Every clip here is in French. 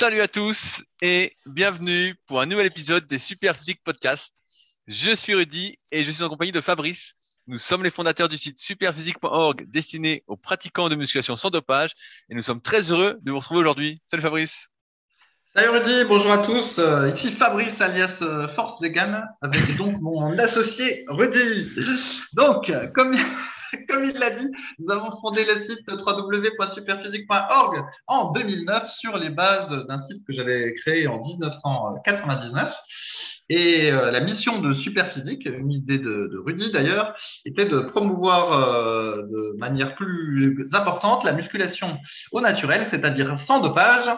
Salut à tous et bienvenue pour un nouvel épisode des Super Physique Podcast. Je suis Rudy et je suis en compagnie de Fabrice. Nous sommes les fondateurs du site superphysique.org destiné aux pratiquants de musculation sans dopage et nous sommes très heureux de vous retrouver aujourd'hui. Salut Fabrice. Salut Rudy, bonjour à tous. Euh, ici Fabrice alias euh, Force Vegan avec donc mon associé Rudy. Donc, comme comme il l'a dit, nous avons fondé le site www.superphysique.org en 2009 sur les bases d'un site que j'avais créé en 1999. Et euh, la mission de Superphysique, une idée de, Rudy d'ailleurs, était de promouvoir euh, de manière plus importante la musculation au naturel, c'est-à-dire sans dopage,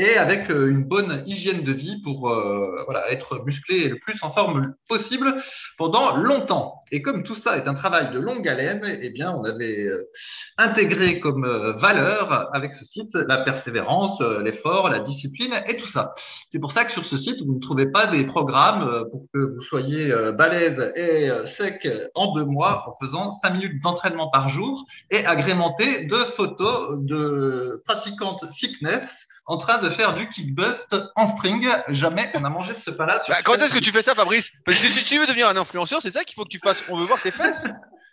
et avec euh, une bonne hygiène de vie pour euh, voilà, être musclé le plus en forme possible pendant longtemps. Et comme tout ça est un travail de longue haleine, eh bien, on avait euh, intégré comme valeur avec ce site la persévérance, l'effort, la discipline et tout ça. C'est pour ça que sur ce site, vous ne trouvez pas des programmes pour que vous soyez balèze et sec en deux mois en faisant cinq minutes d'entraînement par jour et agrémenté de photos de pratiquantes fitness en train de faire du kickbutt en string. Jamais on a mangé de ce plat bah, quand est-ce que tu fais ça, Fabrice? Parce que si tu veux devenir un influenceur, c'est ça qu'il faut que tu fasses. On veut voir tes fesses.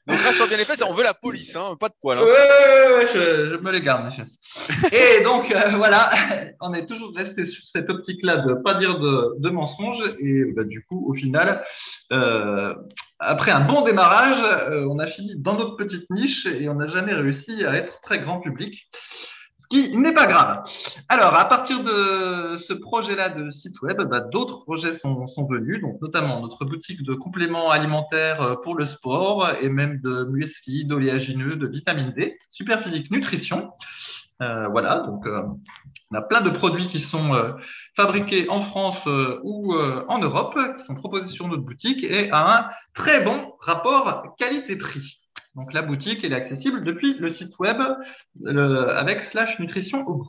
Donc rassure bien les fesses, on veut la police, hein, pas de poils. Hein. Ouais, ouais, ouais, je, me les garde, mes fesses. Et donc euh, voilà, on est toujours resté sur cette optique-là de pas dire de, de mensonges. Et bah, du coup, au final, euh, après un bon démarrage, euh, on a fini dans notre petite niche et on n'a jamais réussi à être très grand public qui n'est pas grave. Alors, à partir de ce projet-là de site web, bah, d'autres projets sont, venus, donc notamment notre boutique de compléments alimentaires euh, pour le sport et même de muesli, d'oléagineux, de vitamine D, Superphysique Nutrition. Euh, voilà, donc euh, on a plein de produits qui sont fabriqués en France ou en Europe, qui sont proposés sur notre boutique et à un très bon rapport qualité-prix. Donc la boutique, est accessible depuis le site web avec slash nutrition au.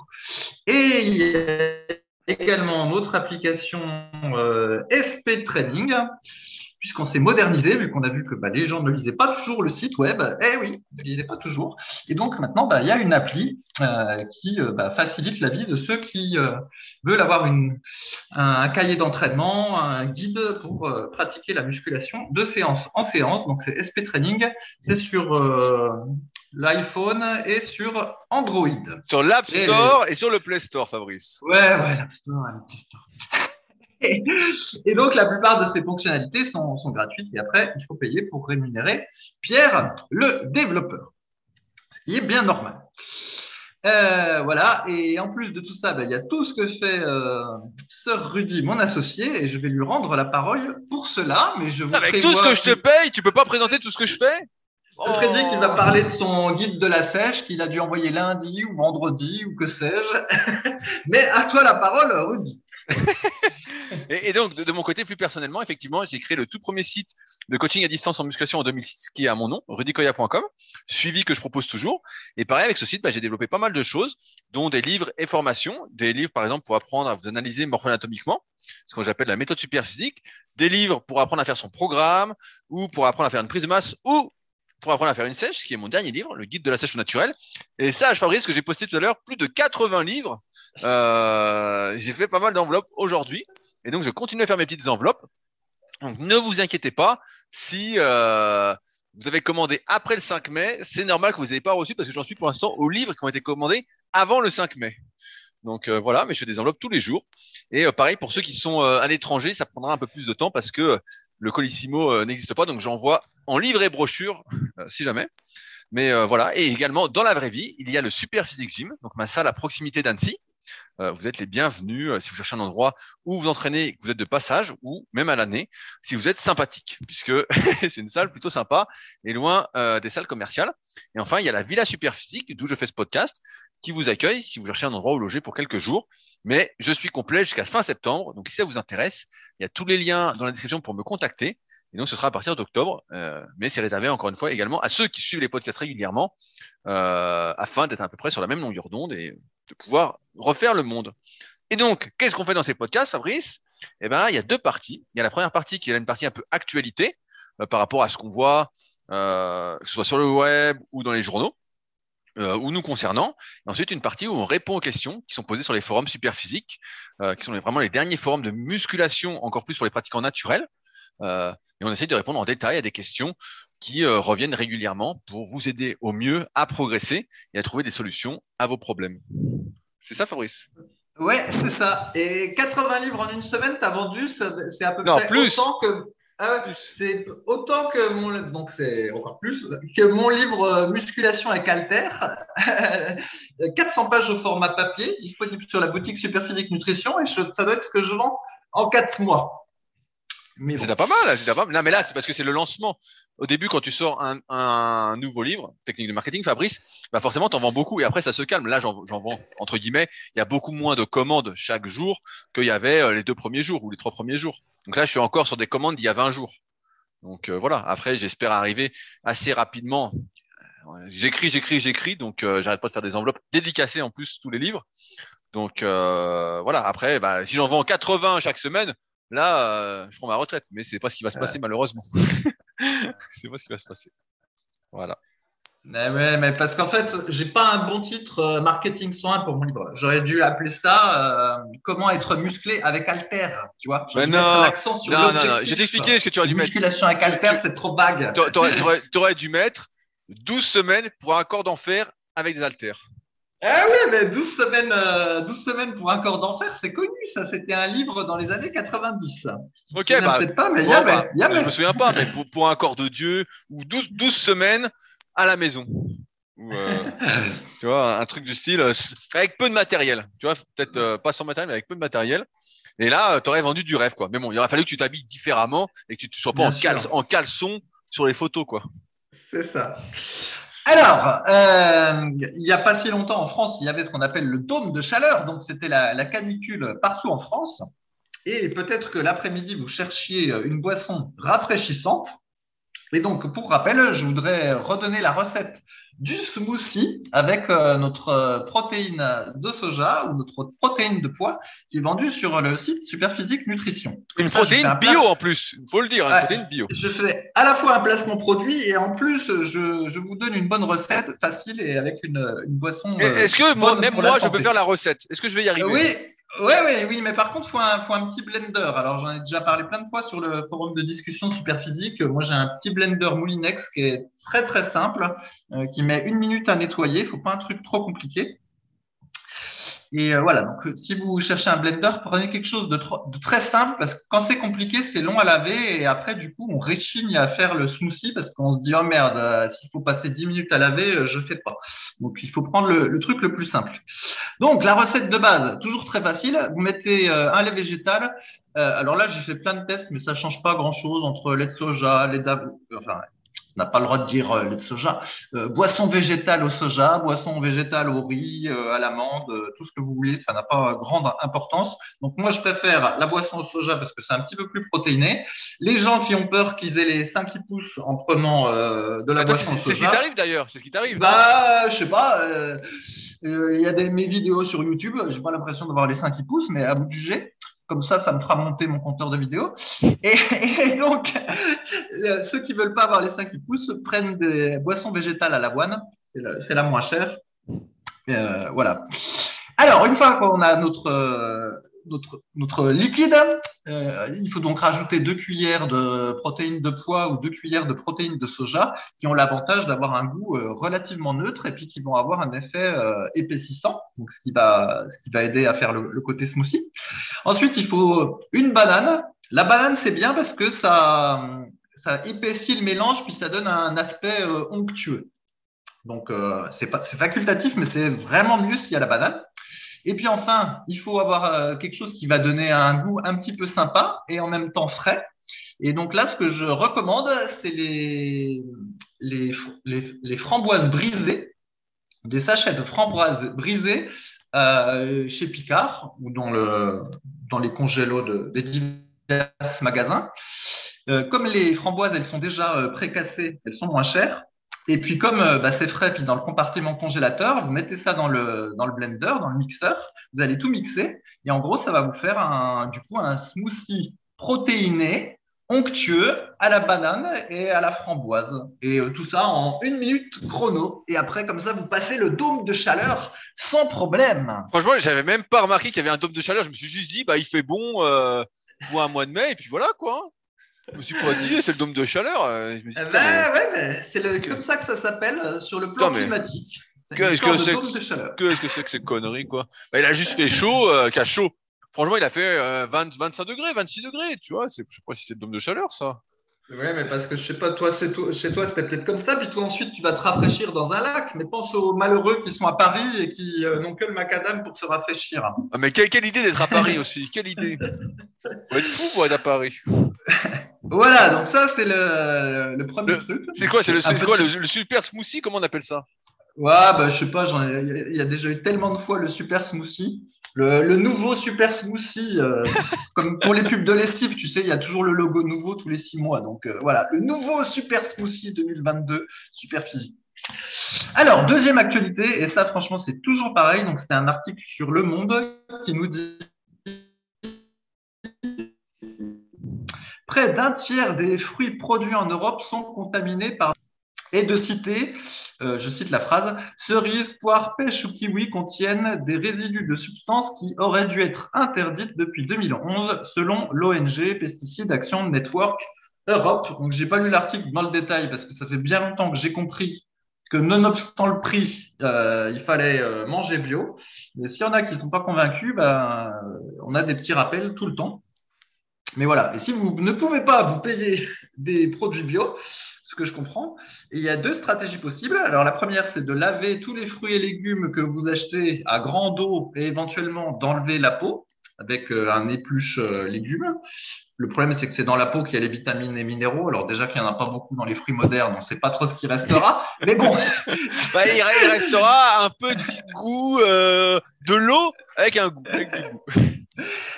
Et il y a également notre application euh, SP Training puisqu'on s'est modernisé, vu qu'on a vu que bah, les gens ne lisaient pas toujours le site web. Eh oui, ne lisaient pas toujours. Et donc maintenant, bah, il y a une appli euh, qui euh, bah, facilite la vie de ceux qui euh, veulent avoir une, un, cahier d'entraînement, un guide pour pratiquer la musculation de séance en séance. Donc c'est SP Training, c'est sur l'iPhone et sur Android. Sur l'App Store et, sur le Play Store, Fabrice. Ouais, ouais, l'App Store et Play Store. Et donc, la plupart de ces fonctionnalités sont, sont, gratuites et après, il faut payer pour rémunérer Pierre, le développeur. Ce qui est bien normal. Euh, voilà, et en plus de tout ça, ben, il y a tout ce que fait euh, Sir Rudy, mon associé, et je vais lui rendre la parole pour cela. Mais je vous Avec tout ce que je te paye, tu peux pas présenter tout ce que je fais? Je prédis qu'il va parler de son guide de la sèche qu'il a dû envoyer lundi ou vendredi ou que sais-je. Mais à toi la parole, Rudy. et, donc, de, mon côté, plus personnellement, effectivement, j'ai créé le tout premier site de coaching à distance en musculation en 2006, qui est à mon nom, rudicoya.com, suivi que je propose toujours. Et pareil, avec ce site, bah, j'ai développé pas mal de choses, dont des livres et formations, des livres, par exemple, pour apprendre à vous analyser morpho-anatomiquement, ce que j'appelle la méthode super physique, des livres pour apprendre à faire son programme, ou pour apprendre à faire une prise de masse, ou pour apprendre à faire une sèche, qui est mon dernier livre, le guide de la sèche naturelle. Et ça, je Fabrice, que j'ai posté tout à l'heure, plus de 80 livres. Euh, j'ai fait pas mal d'enveloppes aujourd'hui. Et donc, je continue à faire mes petites enveloppes. Donc, ne vous inquiétez pas. Si euh, vous avez commandé après le 5 mai, c'est normal que vous n'ayez pas reçu parce que j'en suis pour l'instant aux livres qui ont été commandés avant le 5 mai. Donc euh, voilà, mais je fais des enveloppes tous les jours. Et euh, pareil pour ceux qui sont euh, à l'étranger, ça prendra un peu plus de temps parce que le Colissimo n'existe pas, donc j'envoie en livre et brochure si jamais. Mais voilà, et également dans la vraie vie, il y a le Super Physique Gym, donc ma salle à proximité d'Annecy, euh, vous êtes les bienvenus euh, si vous cherchez un endroit où vous entraînez, que vous êtes de passage ou même à l'année, si vous êtes sympathique, puisque c'est une salle plutôt sympa et loin euh, des salles commerciales. Et enfin, il y a la Villa Superphysique, d'où je fais ce podcast, qui vous accueille si vous cherchez un endroit où loger pour quelques jours. Mais je suis complet jusqu'à fin septembre, donc si ça vous intéresse, il y a tous les liens dans la description pour me contacter. Et donc, ce sera à partir d'octobre, mais c'est réservé encore une fois également à ceux qui suivent les podcasts régulièrement, afin d'être à peu près sur la même longueur d'onde et de pouvoir refaire le monde. Et donc, qu'est-ce qu'on fait dans ces podcasts, Fabrice? Eh ben, il y a deux parties. Il y a la première partie qui est une partie un peu actualité euh, par rapport à ce qu'on voit, euh, que ce soit sur le web ou dans les journaux. euh, ou nous concernant. Et ensuite, une partie où on répond aux questions qui sont posées sur les forums Superphysique, euh, qui sont vraiment les derniers forums de musculation, encore plus pour les pratiquants naturels. Et on essaie de répondre en détail à des questions qui euh, reviennent régulièrement pour vous aider au mieux à progresser et à trouver des solutions à vos problèmes. C'est ça, Fabrice? Ouais, c'est ça. Et 80 livres en une semaine, t'as vendu, c'est à peu non, près plus. autant que ah ouais, c'est autant que mon donc c'est encore plus que mon livre euh, musculation avec Alter, 400 pages au format papier, disponible sur la boutique Superphysique Nutrition et ça doit être ce que je vends en 4 mois. Mais c'est pas mal, c'est pas mal. Non, mais là, c'est parce que c'est le lancement. Au début, quand tu sors un, un nouveau livre, technique de marketing, Fabrice, bah forcément, t'en vends beaucoup et après, ça se calme. Là, j'en vends entre guillemets. Il y a beaucoup moins de commandes chaque jour qu'il y avait euh, les deux premiers jours ou les trois premiers jours. Donc là, je suis encore sur des commandes d'il y a 20 jours. Donc euh, voilà. Après, j'espère arriver assez rapidement. J'écris, j'écris, j'écris. Donc euh, j'arrête pas de faire des enveloppes dédicacées en plus tous les livres. Donc voilà. Après, bah, si j'en vends 80 chaque semaine, Là, euh, je prends ma retraite, mais c'est pas ce qui va se passer malheureusement. c'est pas ce qui va se passer. Voilà. Mais, ouais, mais parce qu'en fait, j'ai pas un bon titre euh, marketing 101 pour mon livre. J'aurais dû appeler ça euh, Comment être musclé avec Alter, tu vois. Mais non, sur non, non, non, je vais t'expliquer ce que tu aurais dû mettre. Musculation avec Alter, c'est trop vague. Tu aurais dû mettre 12 semaines pour un corps d'enfer avec des haltères. Ah oui, mais 12 semaines, euh, 12 semaines pour un corps d'enfer, c'est connu, ça. C'était un livre dans les années 90. Ok, bah. Pas, mais bon, y avait, bah, y avait. Je me souviens pas, mais pour, pour un corps de Dieu, ou 12, 12 semaines à la maison. Ou, euh, tu vois, un truc du style, euh, avec peu de matériel. Tu vois, peut-être pas sans matériel, mais avec peu de matériel. Et là, tu aurais vendu du rêve, quoi. Mais bon, il aurait fallu que tu t'habilles différemment et que tu sois pas en, cal en caleçon sur les photos, quoi. C'est ça. Alors, euh, il n'y a pas si longtemps en France, il y avait ce qu'on appelle le dôme de chaleur, donc c'était la, la, canicule partout en France. Et peut-être que l'après-midi, vous cherchiez une boisson rafraîchissante. Et donc, pour rappel, je voudrais redonner la recette du smoothie avec euh, notre protéine de soja ou notre protéine de poids qui est vendue sur le site Superphysique Nutrition. Une protéine bio en plus, il faut le dire, une Ouais, protéine bio. Je fais à la fois un placement produit et en plus je, je vous donne une bonne recette facile et avec une, une boisson. Euh, Est-ce que moi, bonne même moi, je peux faire la recette? Est-ce que je vais y arriver? Euh, oui, oui, oui, oui, mais par contre, faut un, faut un petit blender. Alors, j'en ai déjà parlé plein de fois sur le forum de discussion super physique. Moi, j'ai un petit blender Moulinex qui est très très simple, euh, qui met une minute à nettoyer. Faut pas un truc trop compliqué. Et euh, voilà, donc si vous cherchez un blender, prenez quelque chose de, très simple parce que quand c'est compliqué, c'est long à laver et après du coup on réchigne à faire le smoothie parce qu'on se dit oh merde, euh, s'il faut passer 10 minutes à laver, je fais pas. Donc il faut prendre le truc le plus simple. Donc la recette de base, toujours très facile, vous mettez euh, un lait végétal. Euh, alors là j'ai fait plein de tests mais ça change pas grand chose entre lait de soja, lait d'avoine, enfin n'a pas le droit de dire euh, de soja, euh, boisson végétale au soja, boisson végétale au riz, euh, à l'amande, euh, tout ce que vous voulez, ça n'a pas grande importance. Donc moi je préfère la boisson au soja parce que c'est un petit peu plus protéiné. Les gens qui ont peur qu'ils aient les seins qui poussent en prenant euh, de la Attends, boisson au c'est ce qui soja, t'arrive d'ailleurs, c'est ce qui t'arrive. bah je sais pas. euh, euh, Il y a des mes vidéos sur YouTube, j'ai pas l'impression d'avoir les seins qui poussent, mais à vous de juger. Comme ça, ça me fera monter mon compteur de vidéos. Et, et donc, euh, ceux qui veulent pas avoir les seins qui poussent prennent des boissons végétales à l'avoine. C'est la, c'est la moins chère. Euh, voilà. Alors, une fois qu'on a notre euh, notre liquide, euh, il faut donc rajouter deux cuillères de protéines de pois ou deux cuillères de protéines de soja qui ont l'avantage d'avoir un goût euh, relativement neutre et puis qui vont avoir un effet euh, épaississant, donc ce qui va ce qui va aider à faire le, le côté smoothie. Ensuite, il faut une banane. La banane, c'est bien parce que ça ça épaissit le mélange puis ça donne un aspect onctueux. Donc c'est c'est facultatif, mais c'est vraiment mieux s'il y a la banane. Et puis enfin, il faut avoir euh, quelque chose qui va donner un goût un petit peu sympa et en même temps frais. Et donc là, ce que je recommande, c'est les, framboises brisées, des sachets de framboises brisées euh, chez Picard ou dans, le, dans les congélos de, des divers magasins. Euh, comme les framboises, elles sont déjà précassées, elles sont moins chères. Et puis comme euh, bah, c'est frais, puis dans le compartiment congélateur, vous mettez ça dans le blender, dans le mixeur, vous allez tout mixer, et en gros ça va vous faire un du coup un smoothie protéiné onctueux à la banane et à la framboise. Et euh, tout ça en une minute chrono. Et après, comme ça, vous passez le dôme de chaleur sans problème. Franchement, j'avais même pas remarqué qu'il y avait un dôme de chaleur. Je me suis juste dit, bah, il fait bon euh, pour un mois de mai, et puis voilà, quoi. Je me suis pas dit, c'est le dôme de chaleur. euh, Je me dis, putain, mais ouais, mais c'est le- comme ça que ça s'appelle euh, sur le plan Putain, mais- climatique. C'est que- une que histoire de c'est- dôme de chaleur. que que c'est que ces conneries, quoi? Bah, Il a juste fait chaud, euh, qu'à chaud. Franchement, il a fait euh, 20, 25 degrés, 26 degrés, tu vois. C'est, je sais pas si c'est le dôme de chaleur, ça. Ouais, mais parce que je sais pas, toi, c'est toi- chez toi, c'était peut-être comme ça, puis toi, ensuite, tu vas te rafraîchir dans un lac. Mais pense aux malheureux qui sont à Paris et qui euh, n'ont que le macadam pour se rafraîchir. Ah, mais quelle, quelle idée d'être à Paris aussi. Quelle idée. Faut être fou pour être à Paris. Voilà, donc ça, c'est le, le premier Le- truc. C'est quoi, c'est le, c'est quoi petit- le, le super smoothie Comment on appelle ça? Ouais, bah, je sais pas, y il y a déjà eu tellement de fois le super smoothie. Le, le nouveau super smoothie, euh, comme pour les pubs de lessive, tu sais, il y a toujours le logo nouveau tous les six mois. Donc euh, voilà, le nouveau super smoothie 2022, super physique. Alors, deuxième actualité, et ça franchement c'est toujours pareil, donc c'était un article sur Le Monde qui nous dit près d'un tiers des fruits produits en Europe sont contaminés par et de citer, euh, je cite la phrase, cerises, poires, pêches ou kiwis contiennent des résidus de substances qui auraient dû être interdites depuis 2011 selon l'ONG Pesticide Action Network Europe. Donc j'ai pas lu l'article dans le détail parce que ça fait bien longtemps que j'ai compris que nonobstant le prix, euh, il fallait euh, manger bio. Mais s'il y en a qui sont pas convaincus, ben, on a des petits rappels tout le temps. Mais voilà. Et si vous ne pouvez pas vous payer des produits bio, ce que je comprends, il y a deux stratégies possibles. Alors la première, c'est de laver tous les fruits et légumes que vous achetez à grande eau et éventuellement d'enlever la peau avec euh, un épluche euh, légumes. Le problème, c'est que c'est dans la peau qu'il y a les vitamines et minéraux. Alors déjà qu'il n'y en a pas beaucoup dans les fruits modernes, on ne sait pas trop ce qui restera. Mais bon, bah, il, re- il restera un petit goût euh, de l'eau avec un goût. Avec du goût.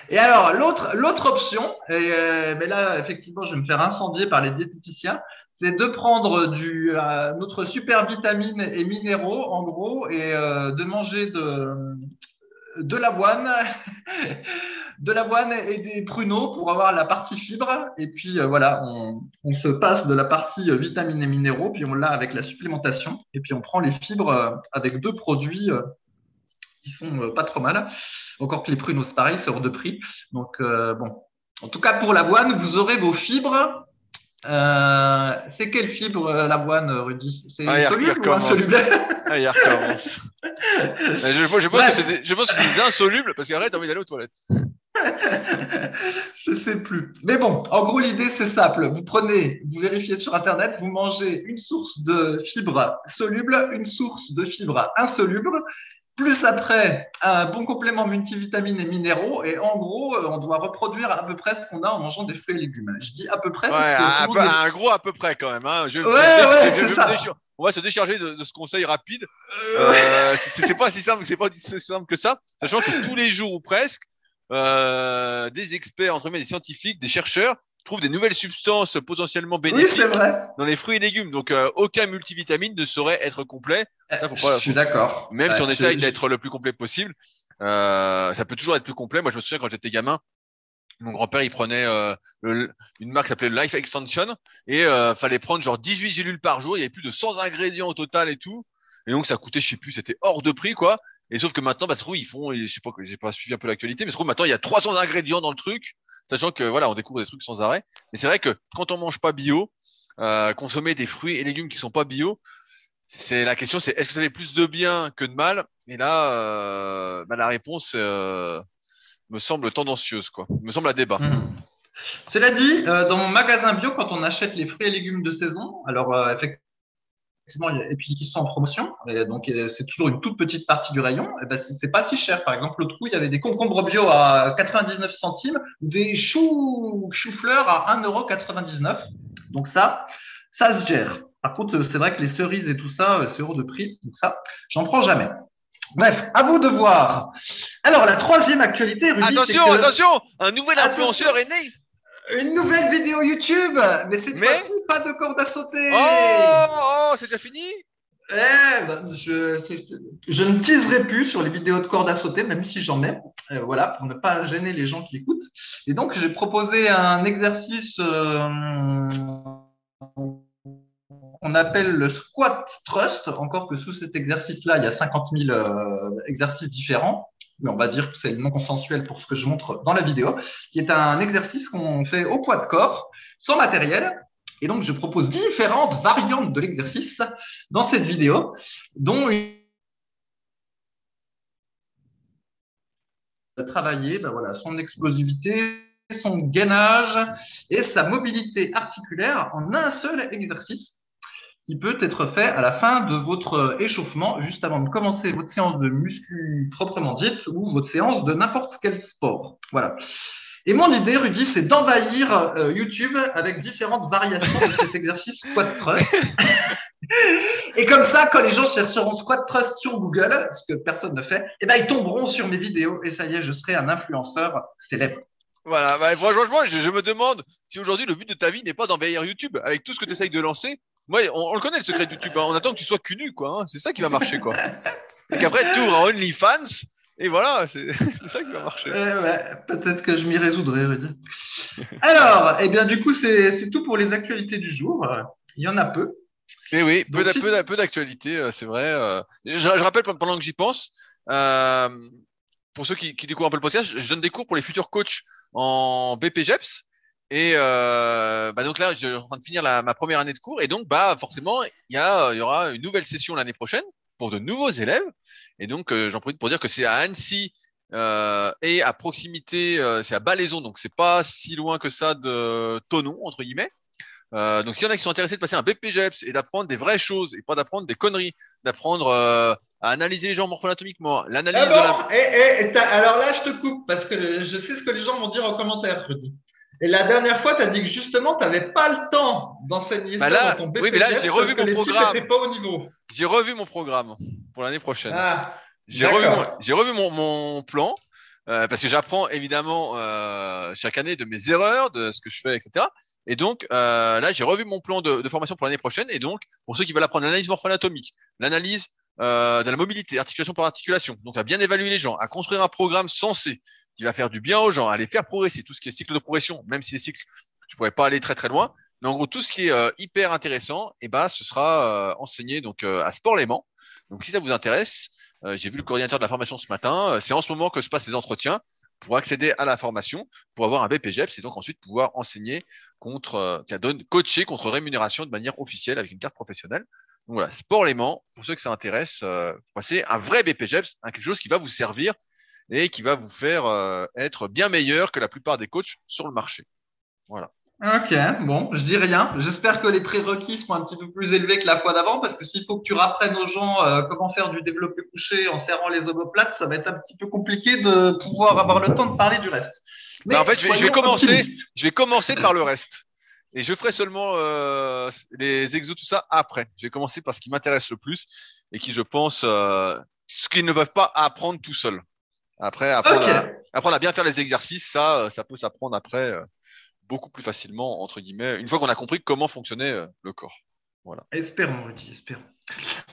Et alors, l'autre, l'autre option, et, euh, mais là, effectivement, je vais me faire incendier par les diététiciens, c'est de prendre euh, notre super vitamines et minéraux, en gros, et euh, de manger de, l'avoine, de l'avoine et des pruneaux pour avoir la partie fibre. Et puis, euh, voilà, on, se passe de la partie vitamines et minéraux, puis on l'a avec la supplémentation. Et puis, on prend les fibres avec deux produits qui sont pas trop mal. Encore que les pruneaux, c'est pareil, c'est hors de prix. Donc, bon. En tout cas, pour l'avoine, vous aurez vos fibres. Euh, c'est quelle fibre, euh, l'avoine, Rudy? C'est Ah, soluble ou insoluble? Ah, il recommence. Je, je pense que des- je pense que c'est des insolubles parce qu'après, t'as envie d'aller aux toilettes. Je sais plus. Mais bon, en gros, l'idée, c'est simple. Vous prenez, vous vérifiez sur Internet, vous mangez une source de fibres solubles, une source de fibres insolubles, plus après un bon complément multivitamines et minéraux. Et en gros, euh, on doit reproduire à peu près ce qu'on a en mangeant des fruits et légumes. Je dis à peu près. Ouais, un, peu- gros à peu près quand même. Hein. Je, Ouais, ouais, je- je- on va se décharger de, de ce conseil rapide. Euh, Euh, c'est c'est pas si simple, c'est pas si simple que ça. Sachant que tous les jours ou presque, euh, des experts, entre guillemets, des scientifiques, des chercheurs trouvent des nouvelles substances potentiellement bénéfiques vrai. dans les fruits et légumes. Donc euh, aucun multivitamine ne saurait être complet, Ça, faut pas- Je suis d'accord. même si on essaye d'être le plus complet possible. Euh, ça peut toujours être plus complet. Moi, je me souviens quand j'étais gamin, mon grand-père il prenait euh, le- une marque qui s'appelait Life Extension et euh, fallait prendre genre 18 gélules par jour. Il y avait plus de 100 ingrédients au total et tout. Et donc ça coûtait, je sais plus, c'était hors de prix quoi. Et sauf que maintenant, bah, se trouve, ils font, je sais pas, j'ai pas suivi un peu l'actualité, mais se trouve maintenant il y a 300 ingrédients dans le truc, sachant que voilà, on découvre des trucs sans arrêt. Mais c'est vrai que quand on mange pas bio, euh, consommer des fruits et légumes qui sont pas bio, c'est la question, c'est est-ce que ça fait plus de bien que de mal? Et là, euh, bah, la réponse euh, me semble tendancieuse, quoi. Me semble à débat. Mhm. Cela dit, dans mon magasin bio, quand on achète les fruits et légumes de saison, alors euh, effectivement, et puis qui sont en promotion, et donc c'est toujours une toute petite partie du rayon, et ben c'est- pas si cher. Par exemple, l'autre coup, il y avait des concombres bio à 99 centimes, ou des choux choux-fleurs à 1,99€. Donc ça, ça se gère. Par contre, c'est vrai que les cerises et tout ça, euh, c'est hors de prix, donc ça, j'en prends jamais. Bref, à vous de voir. Alors, la troisième actualité, Rudy, Attention, que- attention Un nouvel Attention. influenceur est né une nouvelle vidéo YouTube, mais cette Mais- fois-ci, pas de corde à sauter. Oh, oh, c'est déjà fini? Eh, ben, je, je, ne teaserai plus sur les vidéos de corde à sauter, même si j'en ai. Euh, voilà, pour ne pas gêner les gens qui écoutent. Et donc, j'ai proposé un exercice euh, qu'on appelle le squat thrust. Encore que sous cet exercice-là, il y a 50 000 euh, exercices différents. Mais on va dire que c'est nom consensuel pour ce que je montre dans la vidéo, qui est un exercice qu'on fait au poids de corps, sans matériel, et donc, je propose différentes variantes de l'exercice dans cette vidéo, dont une travailler ben son explosivité, son gainage et sa mobilité articulaire en un seul exercice qui peut être fait à la fin de votre échauffement, juste avant de commencer votre séance de muscu proprement dite ou votre séance de n'importe quel sport. Voilà. Et mon idée, Rudy, c'est d'envahir euh, YouTube avec différentes variations de cet exercice squat thrust. et comme ça, quand les gens chercheront squat thrust sur Google, ce que personne ne fait, eh ben, ils tomberont sur mes vidéos et ça y est, je serai un influenceur célèbre. Voilà, franchement, je me demande si aujourd'hui le but de ta vie n'est pas d'envahir YouTube avec tout ce que tu essayes de lancer. Moi, on, le connaît le secret de YouTube. Hein. On attend que tu sois cul nu, quoi. Hein. C'est ça qui va marcher, quoi. et qu'après, tu ouvres OnlyFans et voilà, c'est ça qui va marcher. ouais, Peut-être que je m'y résoudrai, Rudy. Alors, eh bien, du coup, c'est tout pour les actualités du jour. Il y en a peu. Eh oui, peu, peu, peu d'actualités, euh, c'est vrai. Euh. Je, je, rappelle pendant que j'y pense, euh, pour ceux qui, qui, découvrent un peu le podcast, je donne des cours pour les futurs coachs en BPGEPS. Et euh, bah donc là, je suis en train de finir la, ma première année de cours, et donc bah forcément, il y, a, il y aura une nouvelle session l'année prochaine pour de nouveaux élèves. Et donc, euh, j'en profite pour dire que c'est à Annecy euh, et à proximité, euh, c'est à Balaison, donc c'est pas si loin que ça de Tonon entre guillemets. Euh, donc, s'il y en a qui sont intéressés de passer un BPGEPS et d'apprendre des vraies choses et pas d'apprendre des conneries, d'apprendre à analyser les gens morpho-anatomiquement, l'analyse ah bon, et, alors là, je te coupe parce que je sais ce que les gens vont dire en commentaire, dis. Et la dernière fois, tu as dit que justement, tu n'avais pas le temps d'enseigner bah ça dans ton BPGEPS. Oui, mais là, j'ai revu mon programme. Pas au niveau. J'ai revu mon programme pour l'année prochaine. Ah, j'ai revu, mon, j'ai revu mon, mon plan euh, parce que j'apprends évidemment euh, chaque année de mes erreurs, de ce que je fais, etc. Et donc euh, là, j'ai revu mon plan de, de formation pour l'année prochaine. Et donc, pour ceux qui veulent apprendre l'analyse morpho-anatomique, l'analyse euh, de la mobilité, articulation par articulation, donc à bien évaluer les gens, à construire un programme sensé qui va faire du bien aux gens, à les faire progresser, tout ce qui est cycle de progression, même si les cycles, je pourrais pas aller très très loin. Mais en gros, tout ce qui est euh, hyper intéressant, et eh ben, ce sera enseigné donc à Sport Léman. Donc si ça vous intéresse, euh, j'ai vu le coordinateur de la formation ce matin. Euh, c'est en ce moment que se passent les entretiens pour accéder à la formation, pour avoir un BPGEPS et donc ensuite pouvoir enseigner contre, euh, donne coacher contre rémunération de manière officielle avec une carte professionnelle. Donc voilà, sport léman, pour ceux que ça intéresse, euh, c'est un vrai BPGEPS, hein, quelque chose qui va vous servir et qui va vous faire être bien meilleur que la plupart des coachs sur le marché. Voilà. Ok, bon, je dis rien. J'espère que les prérequis seront un petit peu plus élevés que la fois d'avant, parce que s'il faut que tu rapprennes aux gens euh, comment faire du développé couché en serrant les omoplates, ça va être un petit peu compliqué de pouvoir avoir le temps de parler du reste. Mais bah, en fait, je vais, commencer, je vais commencer par le reste. Et je ferai seulement euh, les exos, tout ça, après. Je vais commencer par ce qui m'intéresse le plus et qui, je pense, euh, ce qu'ils ne peuvent pas apprendre tout seul. Après, apprendre, à, apprendre à bien faire les exercices, ça, ça peut s'apprendre après beaucoup plus facilement, entre guillemets, une fois qu'on a compris comment fonctionnait euh, le corps. Voilà. Espérons, Rudy, espérons.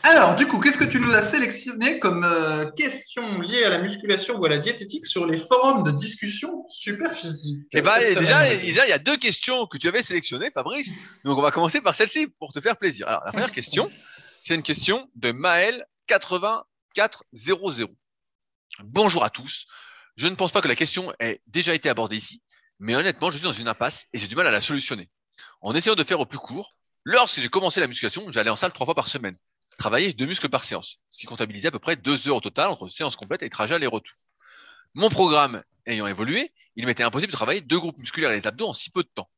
Alors, du coup, qu'est-ce que tu nous as sélectionné comme euh, question liée à la musculation ou à la diététique sur les forums de discussion super physique Eh ben, déjà, il y a deux questions que tu avais sélectionnées, Fabrice. Donc, on va commencer par celle-ci pour te faire plaisir. Alors, la première question, c'est une question de Maël 8400. Bonjour à tous. Je ne pense pas que la question ait déjà été abordée ici, mais honnêtement, je suis dans une impasse et j'ai du mal à la solutionner. En essayant de faire au plus court, lorsque j'ai commencé la musculation, j'allais en salle trois fois par semaine, travailler deux muscles par séance, ce qui comptabilisait à peu près deux heures au total entre séances complètes et trajets aller-retour. Mon programme ayant évolué, il m'était impossible de travailler deux groupes musculaires et les abdos en si peu de temps.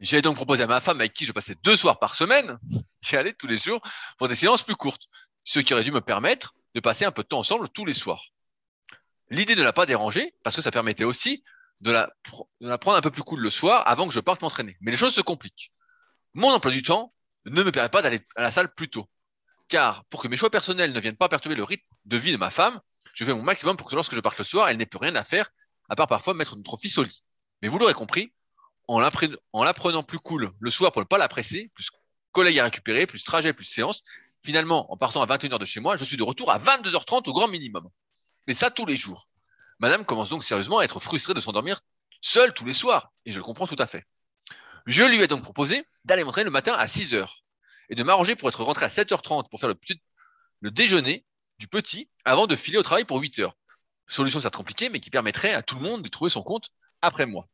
J'ai donc proposé à ma femme avec qui je passais deux soirs par semaine, j'y allais tous les jours, pour des séances plus courtes, ce qui aurait dû me permettre de passer un peu de temps ensemble tous les soirs. L'idée ne l'a pas dérangé, parce que ça permettait aussi de la, la prendre un peu plus cool le soir avant que je parte m'entraîner. Mais les choses se compliquent. Mon emploi du temps ne me permet pas d'aller à la salle plus tôt. Car pour que mes choix personnels ne viennent pas perturber le rythme de vie de ma femme, je fais mon maximum pour que lorsque je parte le soir, elle n'ait plus rien à faire, à part parfois mettre notre fils au lit. Mais vous l'aurez compris, en l'apprenant plus cool le soir pour ne pas la presser, plus collègue à récupérer, plus trajet, plus séance, Finalement, en partant à 21h de chez moi, je suis de retour à 22h30 au grand minimum. Mais ça tous les jours. Madame commence donc sérieusement à être frustrée de s'endormir seule tous les soirs, et je le comprends tout à fait. Je lui ai donc proposé d'aller m'entraîner le matin à 6h et de m'arranger pour être rentré à 7h30 pour faire le, petit, le déjeuner du petit avant de filer au travail pour 8h. Solution certes compliquée, mais qui permettrait à tout le monde de trouver son compte après moi.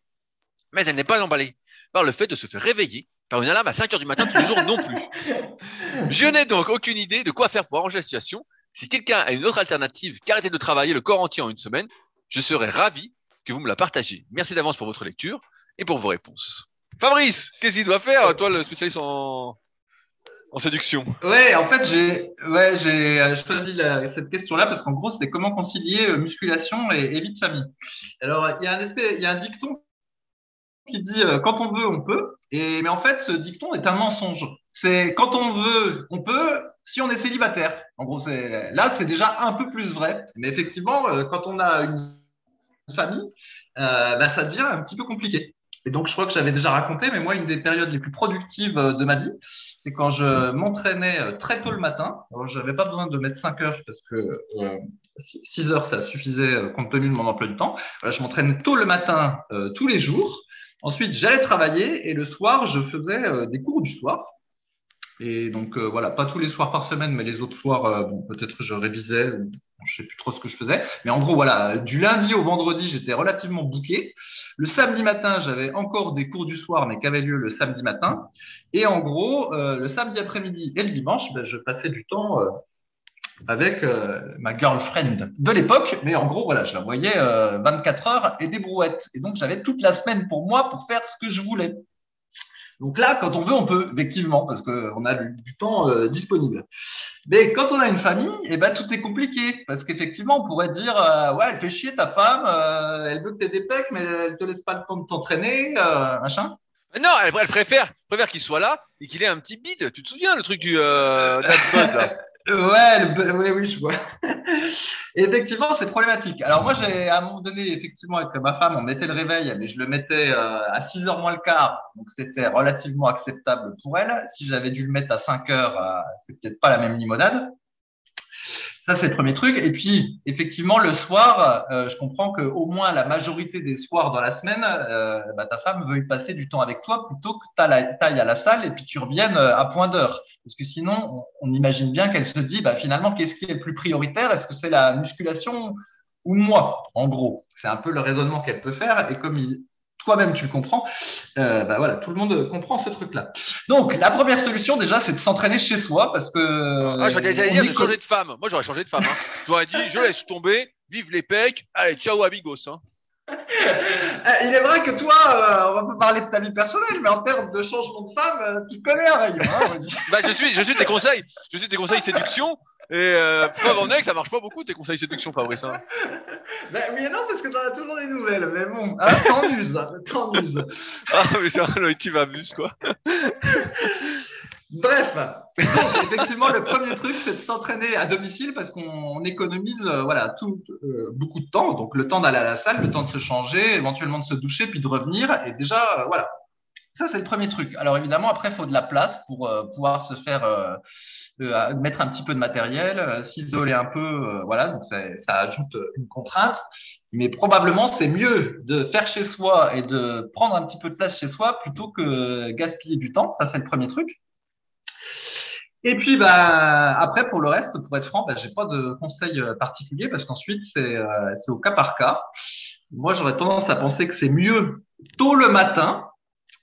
Mais elle n'est pas emballée par le fait de se faire réveiller par une alarme à 5 heures du matin tous les jours non plus. Je n'ai donc aucune idée de quoi faire pour arranger la situation. Si quelqu'un a une autre alternative qu'arrêter de travailler le corps entier en une semaine, je serais ravi que vous me la partagiez. Merci d'avance pour votre lecture et pour vos réponses. Fabrice, qu'est-ce qu'il doit faire, toi, le spécialiste en, séduction? Ouais, en fait, j'ai ouais, euh, choisi cette question-là parce qu'en gros, c'est comment concilier euh, musculation et, vie de famille. Alors, il y a un il y a un dicton qui dit euh, quand on veut, on peut. Et mais en fait, ce dicton est un mensonge. C'est quand on veut, on peut. Si on est célibataire, en gros, c'est là, c'est déjà un peu plus vrai. Mais effectivement, euh, quand on a une famille, euh, bah, ça devient un petit peu compliqué. Et donc, je crois que j'avais déjà raconté, mais moi, une des périodes les plus productives euh, de ma vie, c'est quand je m'entraînais très tôt le matin. Alors, j'avais pas besoin de mettre 5 heures parce que euh, 6 heures, ça suffisait compte tenu de mon emploi du temps. Je m'entraînais tôt le matin euh, tous les jours. Ensuite, j'allais travailler et le soir, je faisais euh, des cours du soir. Et donc euh, voilà, pas tous les soirs par semaine, mais les autres soirs, euh, peut-être je révisais, je sais plus trop ce que je faisais. Mais en gros, voilà, du lundi au vendredi, j'étais relativement bouqué. Le samedi matin, j'avais encore des cours du soir, mais qui avaient lieu le samedi matin. Et en gros, euh, le samedi après-midi et le dimanche, ben, je passais du temps avec ma girlfriend de l'époque. Mais en gros, voilà, je la voyais 24 heures et des brouettes. Et donc, j'avais toute la semaine pour moi pour faire ce que je voulais. Donc là, quand on veut, on peut, effectivement, parce qu'on a du, du temps euh, disponible. Mais quand on a une famille, eh ben, tout est compliqué. Parce qu'effectivement, on pourrait dire, euh, ouais, elle fait chier ta femme, euh, elle veut que tu aies des pecs, mais elle te laisse pas le temps de t'entraîner, machin. Non, elle, elle préfère, préfère qu'il soit là et qu'il ait un petit bide. Tu te souviens, le truc du euh, là? Ouais, oui, oui, je vois. Effectivement, c'est problématique. Alors moi, j'ai à un moment donné, effectivement, avec ma femme, on mettait le réveil, mais je le mettais euh, à 6 heures moins le quart, donc c'était relativement acceptable pour elle. Si j'avais dû le mettre à 5 heures, euh, c'est peut-être pas la même limonade. Ça, c'est le premier truc. Et puis, effectivement, le soir, euh, je comprends que au moins la majorité des soirs dans la semaine, euh, bah, ta femme veut passer du temps avec toi plutôt que tu à la salle et puis tu reviennes à point d'heure. Parce que sinon, on, on imagine bien qu'elle se dit, bah, finalement, qu'est-ce qui est le plus prioritaire? Est-ce que c'est la musculation ou moi En gros, c'est un peu le raisonnement qu'elle peut faire. Et comme il, toi-même tu le comprends, euh, bah voilà, tout le monde comprend ce truc-là. Donc la première solution déjà, c'est de s'entraîner chez soi parce que. Ah, j'allais dire de changer de femme. Moi, j'aurais changé de femme. Hein. J'aurais dit, je laisse tomber, vive les pecs, allez, ciao amigos. Hein. Il est vrai que toi, euh, on va pas parler de ta vie personnelle, mais en termes de changement de femme, euh, tu connais un rayon. Hein, bah, je suis, je suis tes conseils, je suis tes conseils séduction. Et euh, preuve en est que ça marche pas beaucoup tes conseils séduction, Fabrice. Hein. Ben, mais non, parce que t'en as toujours des nouvelles. Mais bon, hein, t'en t'en Ah, mais c'est un tu m'amuses, quoi. Bref, donc, effectivement, le premier truc, c'est de s'entraîner à domicile parce qu'on économise euh, voilà tout euh, beaucoup de temps. Donc le temps d'aller à la salle, le temps de se changer, éventuellement de se doucher, puis de revenir. Et déjà, euh, voilà, ça c'est le premier truc. Alors évidemment, après, il faut de la place pour pouvoir se faire euh, mettre un petit peu de matériel, s'isoler un peu. voilà, donc ça, ajoute une contrainte. Mais probablement, c'est mieux de faire chez soi et de prendre un petit peu de place chez soi plutôt que gaspiller du temps. Ça, c'est le premier truc. Et puis, bah, après, pour le reste, pour être franc, bah, j'ai pas de conseil particulier parce qu'ensuite, c'est euh, au cas par cas. Moi, j'aurais tendance à penser que c'est mieux tôt le matin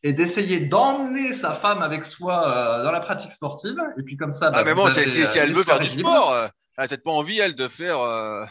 et d'essayer d'emmener sa femme avec soi euh, dans la pratique sportive. Et puis, comme ça, bah, ah, mais bon, si, si elle veut faire du sport, euh, elle a peut-être pas envie, elle, de faire. Euh,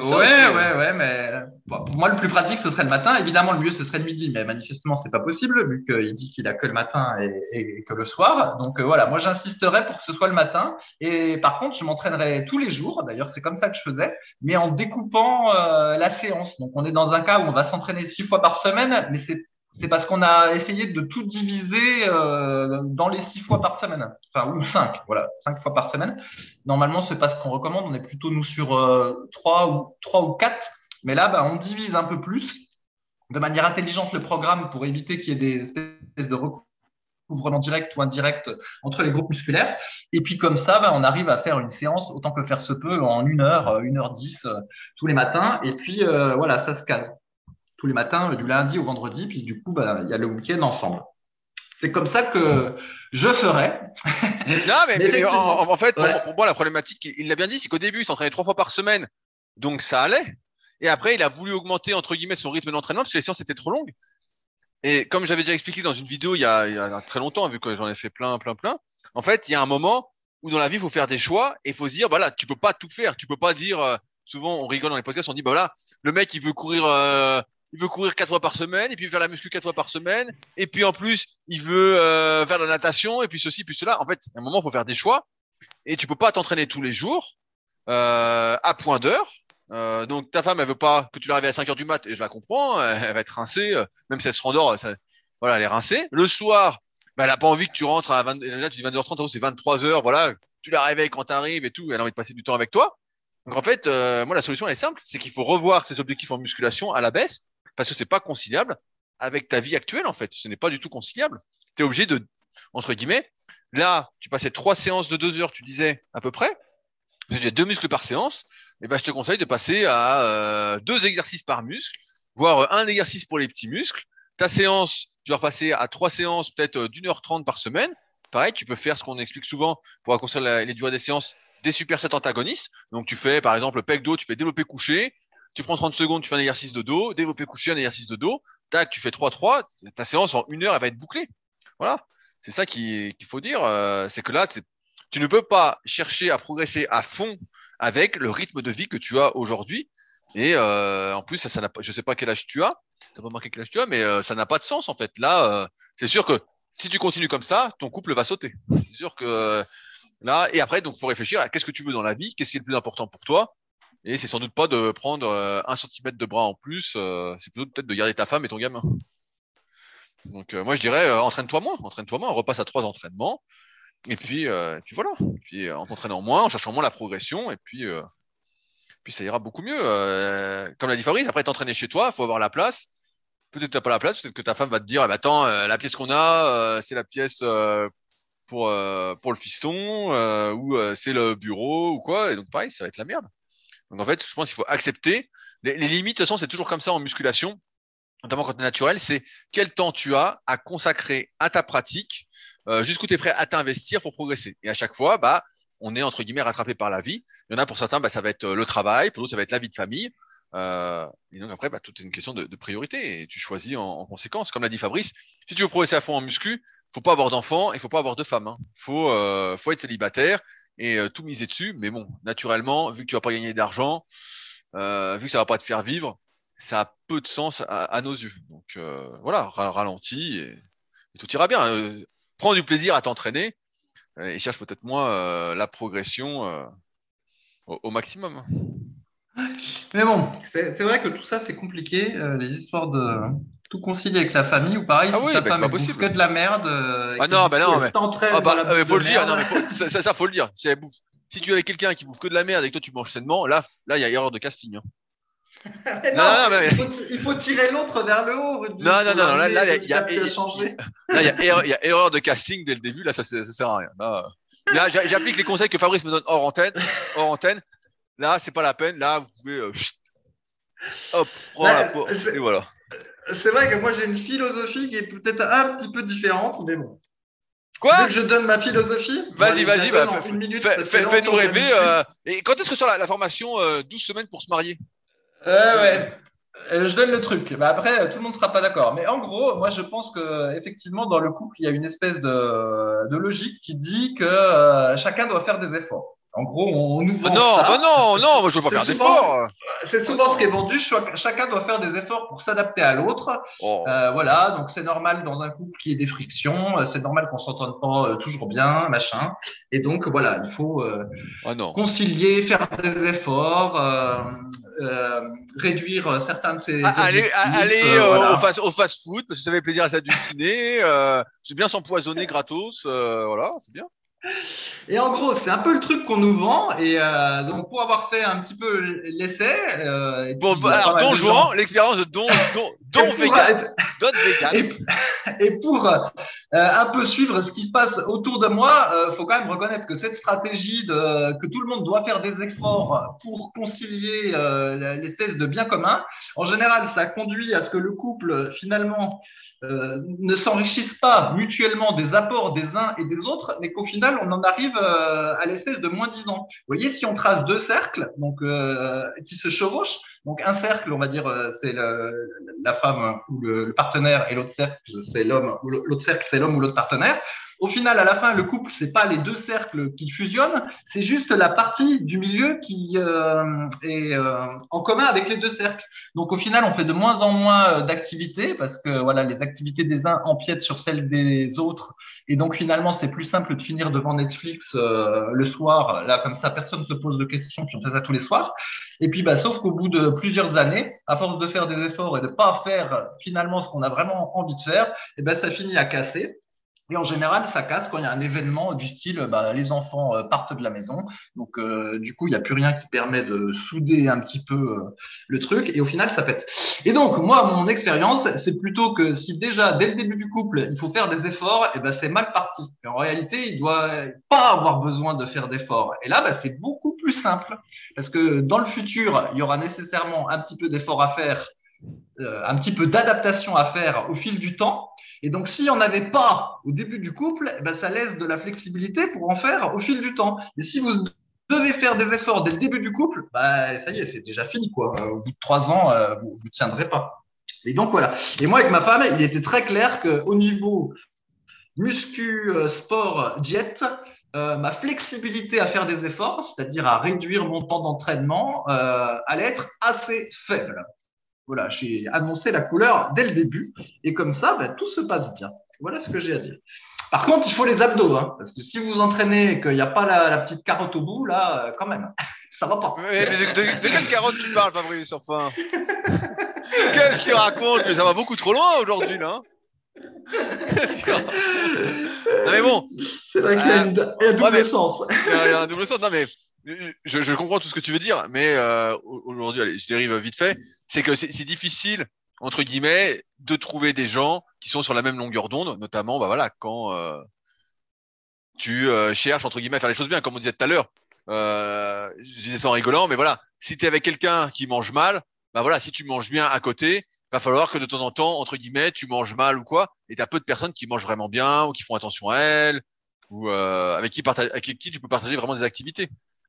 Ouais, ouais, ouais, mais bon, pour moi, le plus pratique, ce serait le matin. Évidemment, le mieux, ce serait le midi, mais manifestement, c'est pas possible, vu qu'il dit qu'il a que le matin et, et, que le soir. Donc euh, voilà, moi, j'insisterais pour que ce soit le matin. Et par contre, je m'entraînerais tous les jours. D'ailleurs, c'est comme ça que je faisais, mais en découpant euh, la séance. Donc, on est dans un cas où on va s'entraîner six fois par semaine, mais c'est c'est parce qu'on a essayé de tout diviser euh, dans les six fois par semaine, enfin ou cinq, voilà, cinq fois par semaine. Normalement, c'est pas ce qu'on recommande. On est plutôt nous sur euh, trois ou trois ou quatre, mais là, bah, on divise un peu plus de manière intelligente le programme pour éviter qu'il y ait des espèces de recours couvrement direct ou indirect entre les groupes musculaires. Et puis comme ça, ben, on arrive à faire une séance autant que faire se peut en une heure, une heure dix tous les matins. Et puis voilà, ça se case tous les matins, du lundi au vendredi. Puis du coup, ben, il y a le week-end ensemble. C'est comme ça que je ferais. non, mais, en, fait, pour, moi, la problématique, il l'a bien dit, c'est qu'au début, il s'entraînait trois fois par semaine, donc ça allait. Et après, il a voulu augmenter entre guillemets son rythme d'entraînement parce que les séances étaient trop longues. Et comme j'avais déjà expliqué dans une vidéo il y a, il y a très longtemps, vu que j'en ai fait plein, plein, plein, en fait, il y a un moment où dans la vie, il faut faire des choix et il faut se dire, voilà, tu peux pas tout faire. Tu peux pas dire, euh, souvent, on rigole dans les podcasts, on dit, bah voilà, le mec, il veut courir euh, il veut courir quatre fois par semaine, et puis faire la muscu quatre fois par semaine, et puis en plus, il veut euh, faire de la natation, et puis ceci, puis cela. En fait, à un moment, il faut faire des choix, et tu peux pas t'entraîner tous les jours euh, à point d'heure. Euh, donc ta femme, elle veut pas que tu l'arrives à 5 heures du mat, et je la comprends, elle, va être rincée, même si elle se rendort, ça, voilà, elle est rincée. Le soir, bah, elle a pas envie que tu rentres à 20, là, tu dis 22h30, c'est 23h, voilà, tu la réveilles quand tu arrives et tout, elle a envie de passer du temps avec toi. Donc en fait, moi la solution elle est simple, c'est qu'il faut revoir ses objectifs en musculation à la baisse parce que c'est pas conciliable avec ta vie actuelle en fait. Ce n'est pas du tout conciliable. Tu es obligé de, entre guillemets, là, tu passais trois séances de deux heures, tu disais à peu près, j'ai deux muscles par séance, et eh ben je te conseille de passer à euh, deux exercices par muscle, voire un exercice pour les petits muscles. Ta séance, tu vas repasser à trois séances peut-être euh, d'une heure trente par semaine. Pareil, tu peux faire ce qu'on explique souvent pour raccourcir les durées des séances, des supersets antagonistes. Donc tu fais par exemple pec dos, tu fais développer couché, tu prends 30 secondes, tu fais un exercice de dos, développer couché, un exercice de dos, tac, tu fais 3-3, ta séance en une heure, elle va être bouclée. Voilà. C'est ça qu'il faut dire, euh, c'est que là, tu ne peux pas chercher à progresser à fond avec le rythme de vie que tu as aujourd'hui. Et euh, en plus, ça, ça je sais pas quel âge tu as, t'as pas marqué quel âge tu as, mais euh, ça n'a pas de sens en fait. Là, c'est sûr que si tu continues comme ça, ton couple va sauter. C'est sûr que là, et après, donc, faut réfléchir à qu'est-ce que tu veux dans la vie, qu'est-ce qui est le plus important pour toi. Et c'est sans doute pas de prendre euh, un centimètre de bras en plus, euh, c'est plutôt peut-être de garder ta femme et ton gamin. Donc euh, moi je dirais entraîne-toi moins, entraîne-toi moins, repasse à trois entraînements, et puis, et puis voilà, puis en t'entraînant moins, en cherchant moins la progression, et puis, puis ça ira beaucoup mieux. comme l'a dit Fabrice, après t'entraîner chez toi, faut avoir la place. Peut-être t'as pas la place, peut-être que ta femme va te dire, eh ben, attends, la pièce qu'on a, c'est la pièce pour pour le fiston, ou c'est le bureau ou quoi, et donc pareil, ça va être la merde. Donc en fait, je pense qu'il faut accepter. Les, limites, de toute façon, c'est toujours comme ça en musculation, notamment quand tu es naturel, c'est quel temps tu as à consacrer à ta pratique, euh, jusqu'où tu es prêt à t'investir pour progresser. Et à chaque fois, bah, on est entre guillemets rattrapé par la vie. Il y en a pour certains, bah, ça va être euh, le travail, pour d'autres, ça va être la vie de famille. Euh, et donc après, bah, tout est une question de, priorité et tu choisis en, en conséquence. Comme l'a dit Fabrice, si tu veux progresser à fond en muscu, faut pas avoir d'enfants et faut pas avoir de femmes. Hein. Faut, euh, faut être célibataire et euh, tout miser dessus. Mais bon, naturellement, vu que tu vas pas gagner d'argent, euh, vu que ça va pas te faire vivre, ça a peu de sens à, nos yeux. Donc euh, voilà, ralentis et, tout ira bien. Prends du plaisir à t'entraîner et cherche peut-être moins la progression au, maximum. Mais bon, c'est vrai que tout ça c'est compliqué, les histoires de tout concilier avec la famille ou pareil ah oui, ta bah, femme pas possible. que de la merde euh, ah non bah non mais ah bah, euh, faut le dire non, mais faut, ça, ça, faut le dire. Si, bouffe, si tu es avec quelqu'un qui bouffe que de la merde et que toi tu manges sainement là là il y a erreur de casting hein. non, non, non mais... il, faut, il, faut, tirer l'autre vers le haut non non non là là il y y il y a erreur de casting dès le début là ça, ça, sert à rien. Là, là j'applique les conseils que Fabrice me donne hors antenne hors antenne. Là c'est pas la peine. Là vous pouvez euh, hop prends la porte et voilà c'est vrai que moi j'ai une philosophie qui est peut-être un petit peu différente, mais bon. Quoi que je donne ma philosophie Vas-y, vas-y, bah, fais-nous rêver. Euh, et quand est-ce que sort la, la formation euh, 12 semaines pour se marier? Euh, Ouais, euh, je donne le truc. Bah, après, tout le monde sera pas d'accord. Mais en gros, moi je pense que effectivement dans le couple, il y a une espèce de, de logique qui dit que chacun doit faire des efforts. En gros, on nous vend Non, ça. bah non, non, moi je veux pas faire d'efforts. C'est souvent ce qui est vendu. Chacun doit faire des efforts pour s'adapter à l'autre. Oh. Euh, voilà, donc c'est normal dans un couple qu'il y ait des frictions. euh, C'est normal qu'on s'entende pas euh, toujours bien, machin. Et donc voilà, il faut euh, Ah non. concilier, faire des efforts, euh, euh, réduire certains de ces. Ah, Aller, objectifs, aller euh, euh, voilà. au, fast, au fast food parce que ça fait plaisir à s'adulciner. Euh, c'est bien s'empoisonner gratos. Euh, voilà, c'est bien. Et en gros, c'est un peu le truc qu'on nous vend. Et euh, donc, pour avoir fait un petit peu l'essai, euh, Bon, bah, il a alors Don Juan, l'expérience de Don, Don, vegan, vegan. Et, pour euh, un peu suivre ce qui se passe autour de moi, euh, faut quand même reconnaître que cette stratégie de que tout le monde doit faire des efforts pour concilier euh, l'espèce de bien commun, en général, ça conduit à ce que le couple finalement euh, ne s'enrichissent pas mutuellement des apports des uns et des autres, mais qu'au final, on en arrive euh, à l'espèce de moins disant. Vous voyez, si on trace deux cercles, donc euh, qui se chevauchent, donc un cercle, on va dire, c'est la femme ou le, le partenaire, et l'autre cercle, c'est l'homme, l'autre cercle, c'est l'homme ou l'autre partenaire. Au final, à la fin, le couple, c'est pas les deux cercles qui fusionnent, c'est juste la partie du milieu qui euh, est euh, en commun avec les deux cercles. Donc, au final, on fait de moins en moins euh, d'activités parce que voilà, les activités des uns empiètent sur celles des autres, et donc finalement, c'est plus simple de finir devant Netflix le soir. Là, comme ça, personne ne se pose de questions, puis on fait ça tous les soirs. Et puis, bah, sauf qu'au bout de plusieurs années, à force de faire des efforts et de pas faire finalement ce qu'on a vraiment envie de faire, et eh ben, ça finit à casser. Et en général, ça casse quand il y a un événement du style, bah, les enfants euh, partent de la maison, donc euh, du coup, il n'y a plus rien qui permet de souder un petit peu euh, le truc, et au final, ça pète. Et donc, moi, mon expérience, c'est plutôt que si déjà, dès le début du couple, il faut faire des efforts, et ben c'est mal parti. en réalité, il doit pas avoir besoin de faire d'efforts. Et là, bah, c'est beaucoup plus simple, parce que dans le futur, il y aura nécessairement un petit peu d'efforts à faire, un petit peu d'adaptation à faire au fil du temps. Et donc, s'il n'y en avait pas au début du couple, eh ben, ça laisse de la flexibilité pour en faire au fil du temps. Et si vous devez faire des efforts dès le début du couple, bah, ça y est, c'est déjà fini, quoi. Au bout de trois ans, euh, vous ne tiendrez pas. Et donc, voilà. Et moi, avec ma femme, il était très clair qu'au niveau muscu, euh, sport, diète, euh, ma flexibilité à faire des efforts, c'est-à-dire à réduire mon temps d'entraînement, allait être assez faible. Voilà, j'ai annoncé la couleur dès le début. Et comme ça, ben, tout se passe bien. Voilà ce que j'ai à dire. Par contre, il faut les abdos, hein, parce que si vous entraînez et qu'il n'y a pas la, petite carotte au bout, là, euh, quand même, ça va pas. Mais, de, quelle carotte tu parles, Fabrice, enfin? Qu'est-ce qu'il raconte? Mais ça va beaucoup trop loin aujourd'hui, là. Non mais bon. C'est vrai qu'il y a, un double sens. Il y a un double sens. Non mais je, je, comprends tout ce que tu veux dire, mais euh, aujourd'hui, allez, je dérive vite fait, c'est que c'est difficile entre guillemets de trouver des gens qui sont sur la même longueur d'onde, notamment, bah voilà, quand euh, tu euh, cherches entre guillemets à faire les choses bien, comme on disait tout à l'heure. Euh, je disais ça en rigolant, mais voilà, si tu es avec quelqu'un qui mange mal, bah voilà, si tu manges bien à côté, va falloir que de temps en temps, entre guillemets, tu manges mal ou quoi, et t'as peu de personnes qui mangent vraiment bien ou qui font attention à elles ou euh, avec qui avec qui tu peux partager vraiment des activités.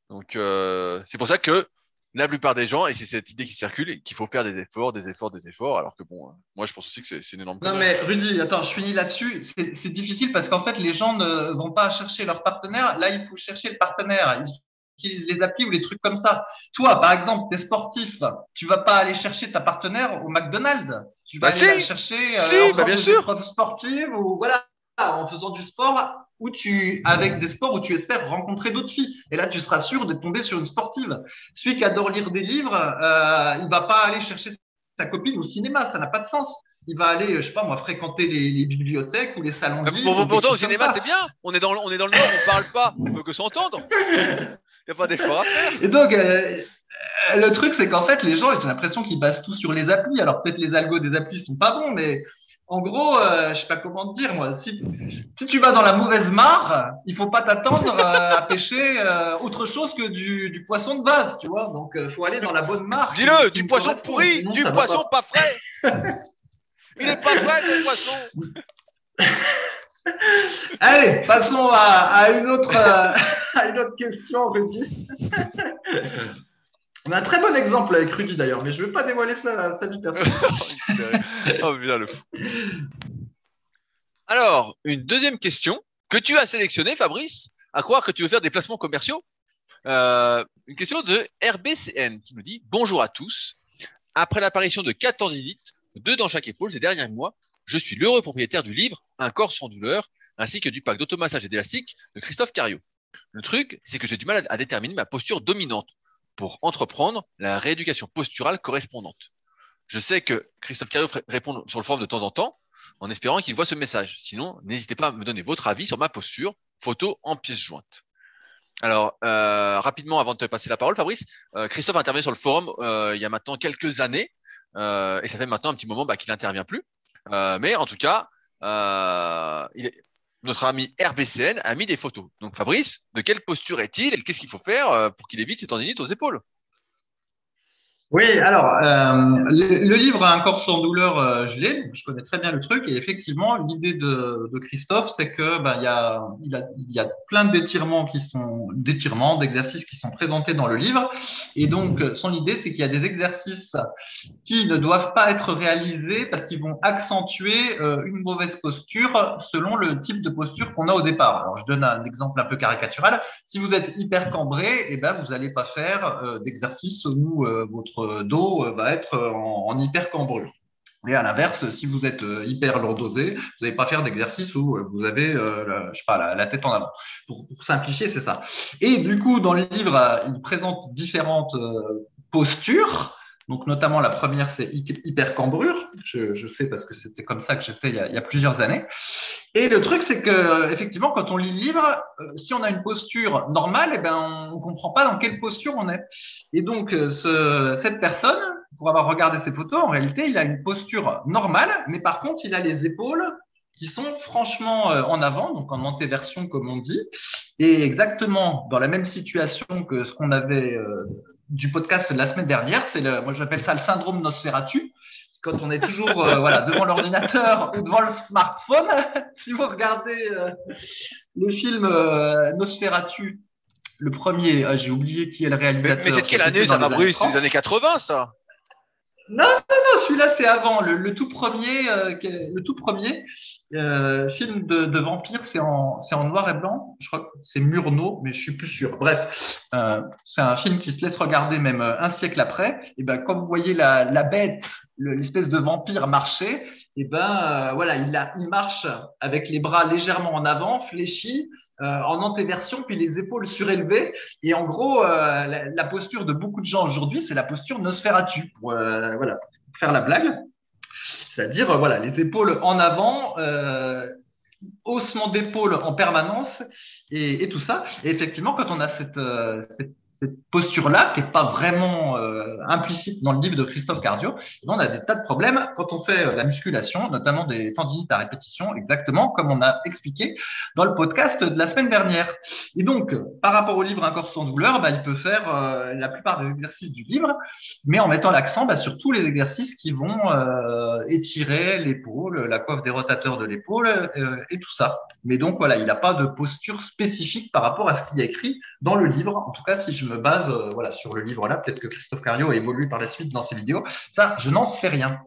Donc euh, c'est pour ça que la plupart des gens, et c'est cette idée qui circule, qu'il faut faire des efforts, des efforts, des efforts, alors que bon, moi je pense aussi que c'est une énorme. Non mais Rudy, attends, je finis là-dessus. C'est difficile parce qu'en fait les gens ne vont pas chercher leur partenaire. Là, il faut chercher le partenaire. Ils utilisent les applis ou les trucs comme ça. Toi, par exemple, t'es sportif, tu vas pas aller chercher ta partenaire au McDonald's. Tu vas bah aller la chercher euh, en bah bien sûr. sportive ou voilà en faisant du sport où tu, avec des sports où tu espères rencontrer d'autres filles. Et là, tu seras sûr de tomber sur une sportive. Celui qui adore lire des livres, euh, il va pas aller chercher sa copine au cinéma, ça n'a pas de sens. Il va aller, je sais pas moi, fréquenter les, bibliothèques ou les salons de livres. Pourtant, au cinéma, c'est bien. On est dans, on est dans le nord, on parle pas, on peut que s'entendre. Il n'y a pas d'effort à faire. Et donc, euh, le truc, c'est qu'en fait, les gens, ont l'impression qu'ils basent tout sur les applis. Alors peut-être les algos des applis sont pas bons, mais en gros, euh, je sais pas comment te dire moi. Si, si tu vas dans la mauvaise mare, il faut pas t'attendre euh, à pêcher euh, autre chose que du, du, poisson de base, tu vois. Donc, il faut aller dans la bonne mare. Dis-le, du poisson pourri, du poisson pas. frais. il est pas frais ton poisson. Allez, passons à, à une autre à une autre question, Rudy. On a un très bon exemple avec Rudy d'ailleurs, mais je ne veux pas dévoiler sa, sa vie personnelle. oh bien le fou. Alors, une deuxième question que tu as sélectionnée, Fabrice, à croire que tu veux faire des placements commerciaux. Euh, une question de RBCN qui nous dit Bonjour à tous. Après l'apparition de quatre tendinites, deux dans chaque épaule ces derniers mois, je suis l'heureux propriétaire du livre Un corps sans douleur, ainsi que du pack d'automassage et d'élastique de Christophe Cario. Le truc, c'est que j'ai du mal à déterminer ma posture dominante pour entreprendre la rééducation posturale correspondante. Je sais que Christophe Cario répond sur le forum de temps en temps, en espérant qu'il voit ce message. Sinon, n'hésitez pas à me donner votre avis sur ma posture, photo en pièce jointe. Alors, euh, rapidement, avant de te passer la parole, Fabrice, euh, Christophe a sur le forum euh, il y a maintenant quelques années et ça fait maintenant un petit moment bah, qu'il n'intervient plus. mais en tout cas, il est, notre ami RBCN a mis des photos. Donc Fabrice, de quelle posture est-il et qu'est-ce qu'il faut faire pour qu'il évite ces tendinites aux épaules? Oui, alors euh, le, livre Un corps sans douleur, euh, je l'ai, je connais très bien le truc et effectivement l'idée de, de Christophe, c'est que ben y a il, a il y a plein d'étirements qui sont d'étirements, d'exercices qui sont présentés dans le livre et donc son idée c'est qu'il y a des exercices qui ne doivent pas être réalisés parce qu'ils vont accentuer euh, une mauvaise posture selon le type de posture qu'on a au départ. Alors je donne un exemple un peu caricatural. Si vous êtes hyper cambré, eh ben vous n'allez pas faire euh, d'exercice où votre euh, va être euh, en, hyper cambrure. Et à l'inverse, si vous êtes euh, hyper lourdosé, vous n'allez pas faire d'exercice où vous avez, la, sais pas, la, tête en avant. Pour, simplifier, c'est ça. Et du coup, dans le livre, il présente différentes postures. Donc, notamment, la première, c'est hyper cambrure. Je, je, sais parce que c'était comme ça que j'ai fait il y, a, il y, a, plusieurs années. Et le truc, c'est que, effectivement, quand on lit le livre, si on a une posture normale, eh ben, on comprend pas dans quelle posture on est. Et donc, ce, cette personne, pour avoir regardé ses photos, en réalité, il a une posture normale, mais par contre, il a les épaules qui sont franchement en avant, donc en antéversion comme on dit, et exactement dans la même situation que ce qu'on avait du podcast de la semaine dernière. C'est le, moi j'appelle ça le syndrome Nosferatu. Quand on est toujours euh, voilà devant l'ordinateur ou devant le smartphone, si vous regardez euh, le film euh, Nosferatu, le premier, ah, j'ai oublié qui est le réalisateur. Mais, c'est de quelle année ça va Bruce? C'est les années 80 ça non, non, non, celui-là c'est avant. Le, le, tout premier, le tout premier, euh, film de, de vampire, c'est en, en noir et blanc. Je crois que c'est Murnau, mais je suis plus sûr. Bref, euh, c'est un film qui se laisse regarder même euh, un siècle après. Et ben, comme vous voyez la, la bête, l'espèce de vampire marcher, et ben voilà, il, a, il marche avec les bras légèrement en avant, fléchis, en antéversion, puis les épaules surélevées. Et en gros, la, la, posture de beaucoup de gens aujourd'hui, c'est la posture Nosferatu, pour, voilà, pour faire la blague. C'est-à-dire, voilà, les épaules en avant, euh, haussement d'épaule en permanence et, et, tout ça. Et effectivement, quand on a cette, euh, cette cette posture-là, qui n'est pas vraiment euh, implicite dans le livre de Christophe Cardio, on a des tas de problèmes quand on fait euh, la musculation, notamment des tendinites à répétition, exactement comme on a expliqué dans le podcast de la semaine dernière. Et donc, par rapport au livre Un corps sans douleur, bah, il peut faire euh, la plupart des exercices du livre, mais en mettant l'accent bah, sur tous les exercices qui vont étirer l'épaule, la coiffe des rotateurs de l'épaule et tout ça. Mais donc voilà, il n'a pas de posture spécifique par rapport à ce qu'il y a écrit dans le livre. En tout cas, si je me base euh, voilà, sur le livre là. Peut-être que Christophe Cario a évolué par la suite dans ses vidéos. Ça, je n'en sais rien.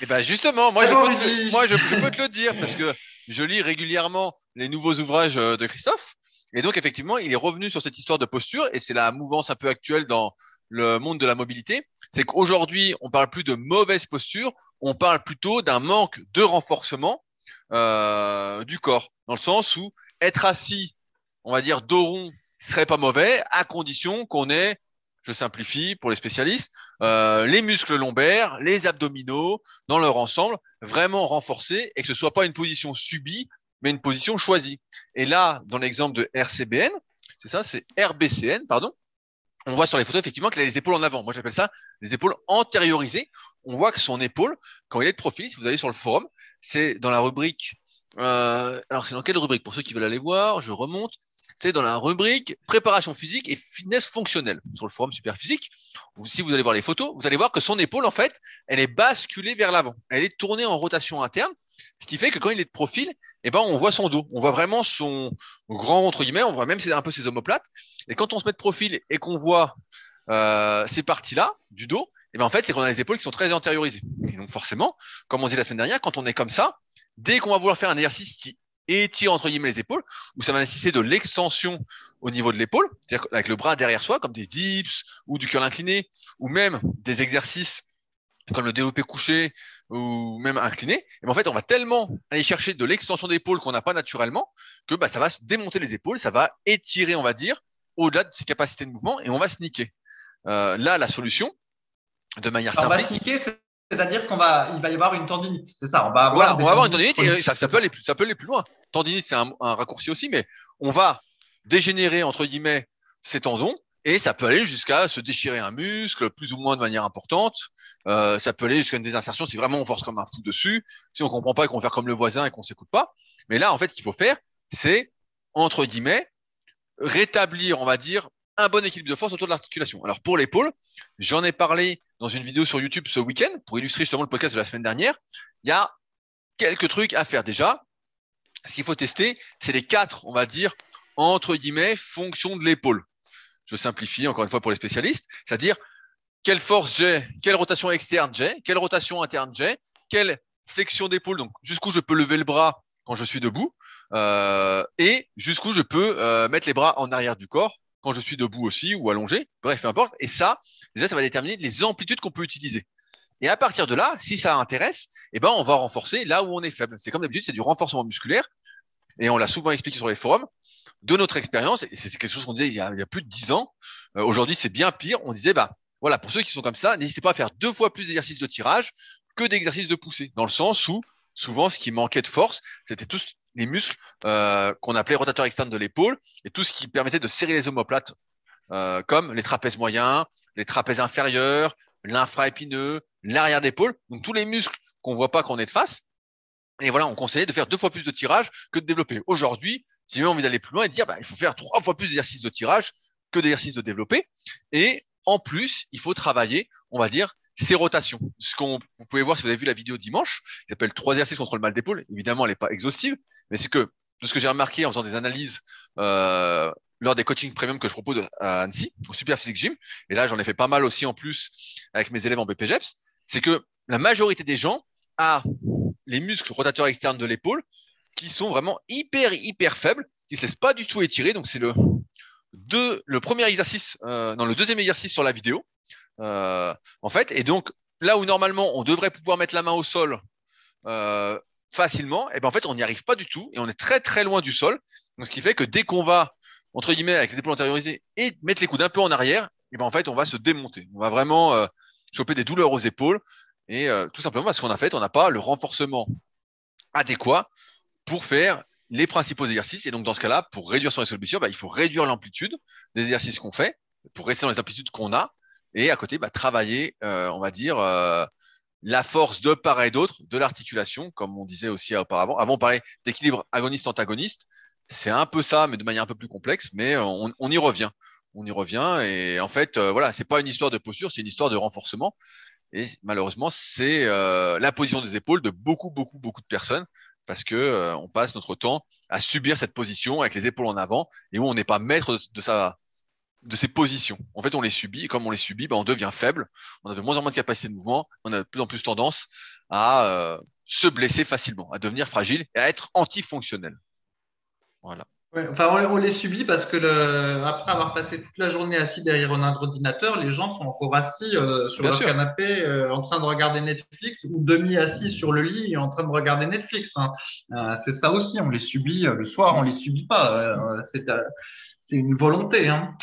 Et eh ben justement, moi, je peux, te, moi je, peux te le dire parce que je lis régulièrement les nouveaux ouvrages euh, de Christophe. Et donc effectivement, il est revenu sur cette histoire de posture et c'est la mouvance un peu actuelle dans le monde de la mobilité. C'est qu'aujourd'hui, on parle plus de mauvaise posture, on parle plutôt d'un manque de renforcement euh, du corps, dans le sens où être assis, on va dire dos rond serait pas mauvais à condition qu'on ait, je simplifie pour les spécialistes, euh, les muscles lombaires, les abdominaux dans leur ensemble vraiment renforcés et que ce soit pas une position subie mais une position choisie. Et là, dans l'exemple de RCBN, c'est ça, c'est RBCN, pardon. On voit sur les photos effectivement qu'il a les épaules en avant. Moi, j'appelle ça les épaules antériorisées. On voit que son épaule, quand il est de profil, si vous allez sur le forum, c'est dans la rubrique. Euh, alors, c'est dans quelle rubrique? Pour ceux qui veulent aller voir, je remonte c'est dans la rubrique préparation physique et fitness fonctionnelle sur le forum Superphysique. Si vous allez voir les photos, vous allez voir que son épaule, en fait, elle est basculée vers l'avant. Elle est tournée en rotation interne, ce qui fait que quand il est de profil, eh ben, on voit son dos. On voit vraiment son grand, entre guillemets, on voit même un peu ses omoplates. Et quand on se met de profil et qu'on voit euh, ces parties-là du dos, eh ben, en fait, c'est qu'on a les épaules qui sont très antériorisées. Et donc, forcément, comme on dit la semaine dernière, quand on est comme ça, dès qu'on va vouloir faire un exercice qui étire entre guillemets les épaules, où ça va nécessiter de l'extension au niveau de l'épaule, c'est-à-dire avec le bras derrière soi, comme des dips ou du curl incliné, ou même des exercices comme le développé couché ou même incliné, et ben, en fait, on va tellement aller chercher de l'extension d'épaule qu'on n'a pas naturellement que bah, ça va se démonter les épaules, ça va étirer, on va dire, au-delà de ses capacités de mouvement et on va se niquer. Euh, là, la solution, de manière simple. C'est-à-dire qu'on va, il va y avoir une tendinite, c'est ça. On va avoir, on va avoir une tendinite et ça, peut aller plus, ça peut aller plus loin. Tendinite, c'est un, un, raccourci aussi, mais on va dégénérer entre guillemets ces tendons Et ça peut aller jusqu'à se déchirer un muscle, plus ou moins de manière importante. Euh, ça peut aller jusqu'à une désinsertion si vraiment on force comme un fou dessus, si on comprend pas et qu'on fait comme le voisin et qu'on s'écoute pas. Mais là, en fait, ce qu'il faut faire, c'est, entre guillemets, rétablir, on va dire, un bon équilibre de force autour de l'articulation. Alors pour l'épaule, j'en ai parlé dans une vidéo sur YouTube ce week-end pour illustrer justement le podcast de la semaine dernière. Il y a quelques trucs à faire déjà. Ce qu'il faut tester, c'est les quatre, on va dire, entre guillemets, fonctions de l'épaule je simplifie encore une fois pour les spécialistes, c'est-à-dire quelle force j'ai, quelle rotation externe j'ai, quelle rotation interne j'ai, quelle flexion d'épaule, donc jusqu'où je peux lever le bras quand je suis debout, euh, et jusqu'où je peux euh, mettre les bras en arrière du corps quand je suis debout aussi ou allongé, bref, peu importe. Et ça, déjà, ça va déterminer les amplitudes qu'on peut utiliser. Et à partir de là, si ça intéresse, eh ben, on va renforcer là où on est faible. C'est comme d'habitude, c'est du renforcement musculaire. Et on l'a souvent expliqué sur les forums de notre expérience, et c'est quelque chose qu'on disait il y, a, plus de dix ans, euh, aujourd'hui c'est bien pire, on disait, bah voilà, pour ceux qui sont comme ça, n'hésitez pas à faire deux fois plus d'exercices de tirage que d'exercices de poussée, dans le sens où souvent ce qui manquait de force, c'était tous les muscles euh, qu'on appelait rotateurs externes de l'épaule, et tout ce qui permettait de serrer les omoplates, euh, comme les trapèzes moyens, les trapèzes inférieurs, l'infraépineux, l'arrière d'épaule, donc tous les muscles qu'on voit pas quand on est de face, et voilà, on conseillait de faire deux fois plus de tirage que de développer. Aujourd'hui, j'ai même envie d'aller plus loin et de dire, bah, il faut faire trois fois plus d'exercices de tirage que d'exercices de développer. Et en plus, il faut travailler, on va dire, ces rotations. Ce qu'on, vous pouvez voir si vous avez vu la vidéo dimanche, qui s'appelle trois exercices contre le mal d'épaule. Évidemment, elle n'est pas exhaustive, mais c'est que de ce que j'ai remarqué en faisant des analyses euh, lors des coachings premium que je propose à Annecy, au Super Physique Gym, et là j'en ai fait pas mal aussi en plus avec mes élèves en BPGEPS, c'est que la majorité des gens a les muscles rotateurs externes de l'épaule qui sont vraiment hyper hyper faibles, qui se laissent pas du tout étirer. Donc c'est le deux, le premier exercice, euh, le deuxième exercice sur la vidéo, euh, en fait. Et donc là où normalement on devrait pouvoir mettre la main au sol euh, facilement, et eh ben en fait on n'y arrive pas du tout et on est très très loin du sol. Donc ce qui fait que dès qu'on va entre guillemets avec les épaules antériorisées et mettre les coudes un peu en arrière, et eh ben en fait on va se démonter. On va vraiment euh, choper des douleurs aux épaules et tout simplement parce qu'on a fait, on n'a pas le renforcement adéquat pour faire les principaux exercices. Et donc, dans ce cas-là, pour réduire son risque blessure, bah, il faut réduire l'amplitude des exercices qu'on fait pour rester dans les amplitudes qu'on a. Et à côté, bah, travailler, euh, on va dire, euh, la force de part et d'autre de l'articulation, comme on disait aussi auparavant. Avant, on parlait d'équilibre agoniste-antagoniste. C'est un peu ça, mais de manière un peu plus complexe, mais on, on y revient. On y revient. Et en fait, voilà, c'est pas une histoire de posture, c'est une histoire de renforcement. Et malheureusement, c'est euh, la position des épaules de beaucoup, beaucoup, beaucoup de personnes parce que euh, on passe notre temps à subir cette position avec les épaules en avant et où on n'est pas maître de, sa de ses positions. En fait, on les subit et comme on les subit, ben, on devient faible, on a de moins en moins de capacité de mouvement, on a de plus en plus tendance à euh, se blesser facilement, à devenir fragile et à être antifonctionnel. Voilà. Ouais, enfin, on, les subit parce que le, après avoir passé toute la journée assis derrière un ordinateur, les gens sont encore assis euh, sur leur canapé euh, en train de regarder Netflix ou demi assis sur le lit en train de regarder Netflix. Hein. Euh, c'est ça aussi, on les subit le soir, on les subit pas. c'est c'est une volonté. Hein.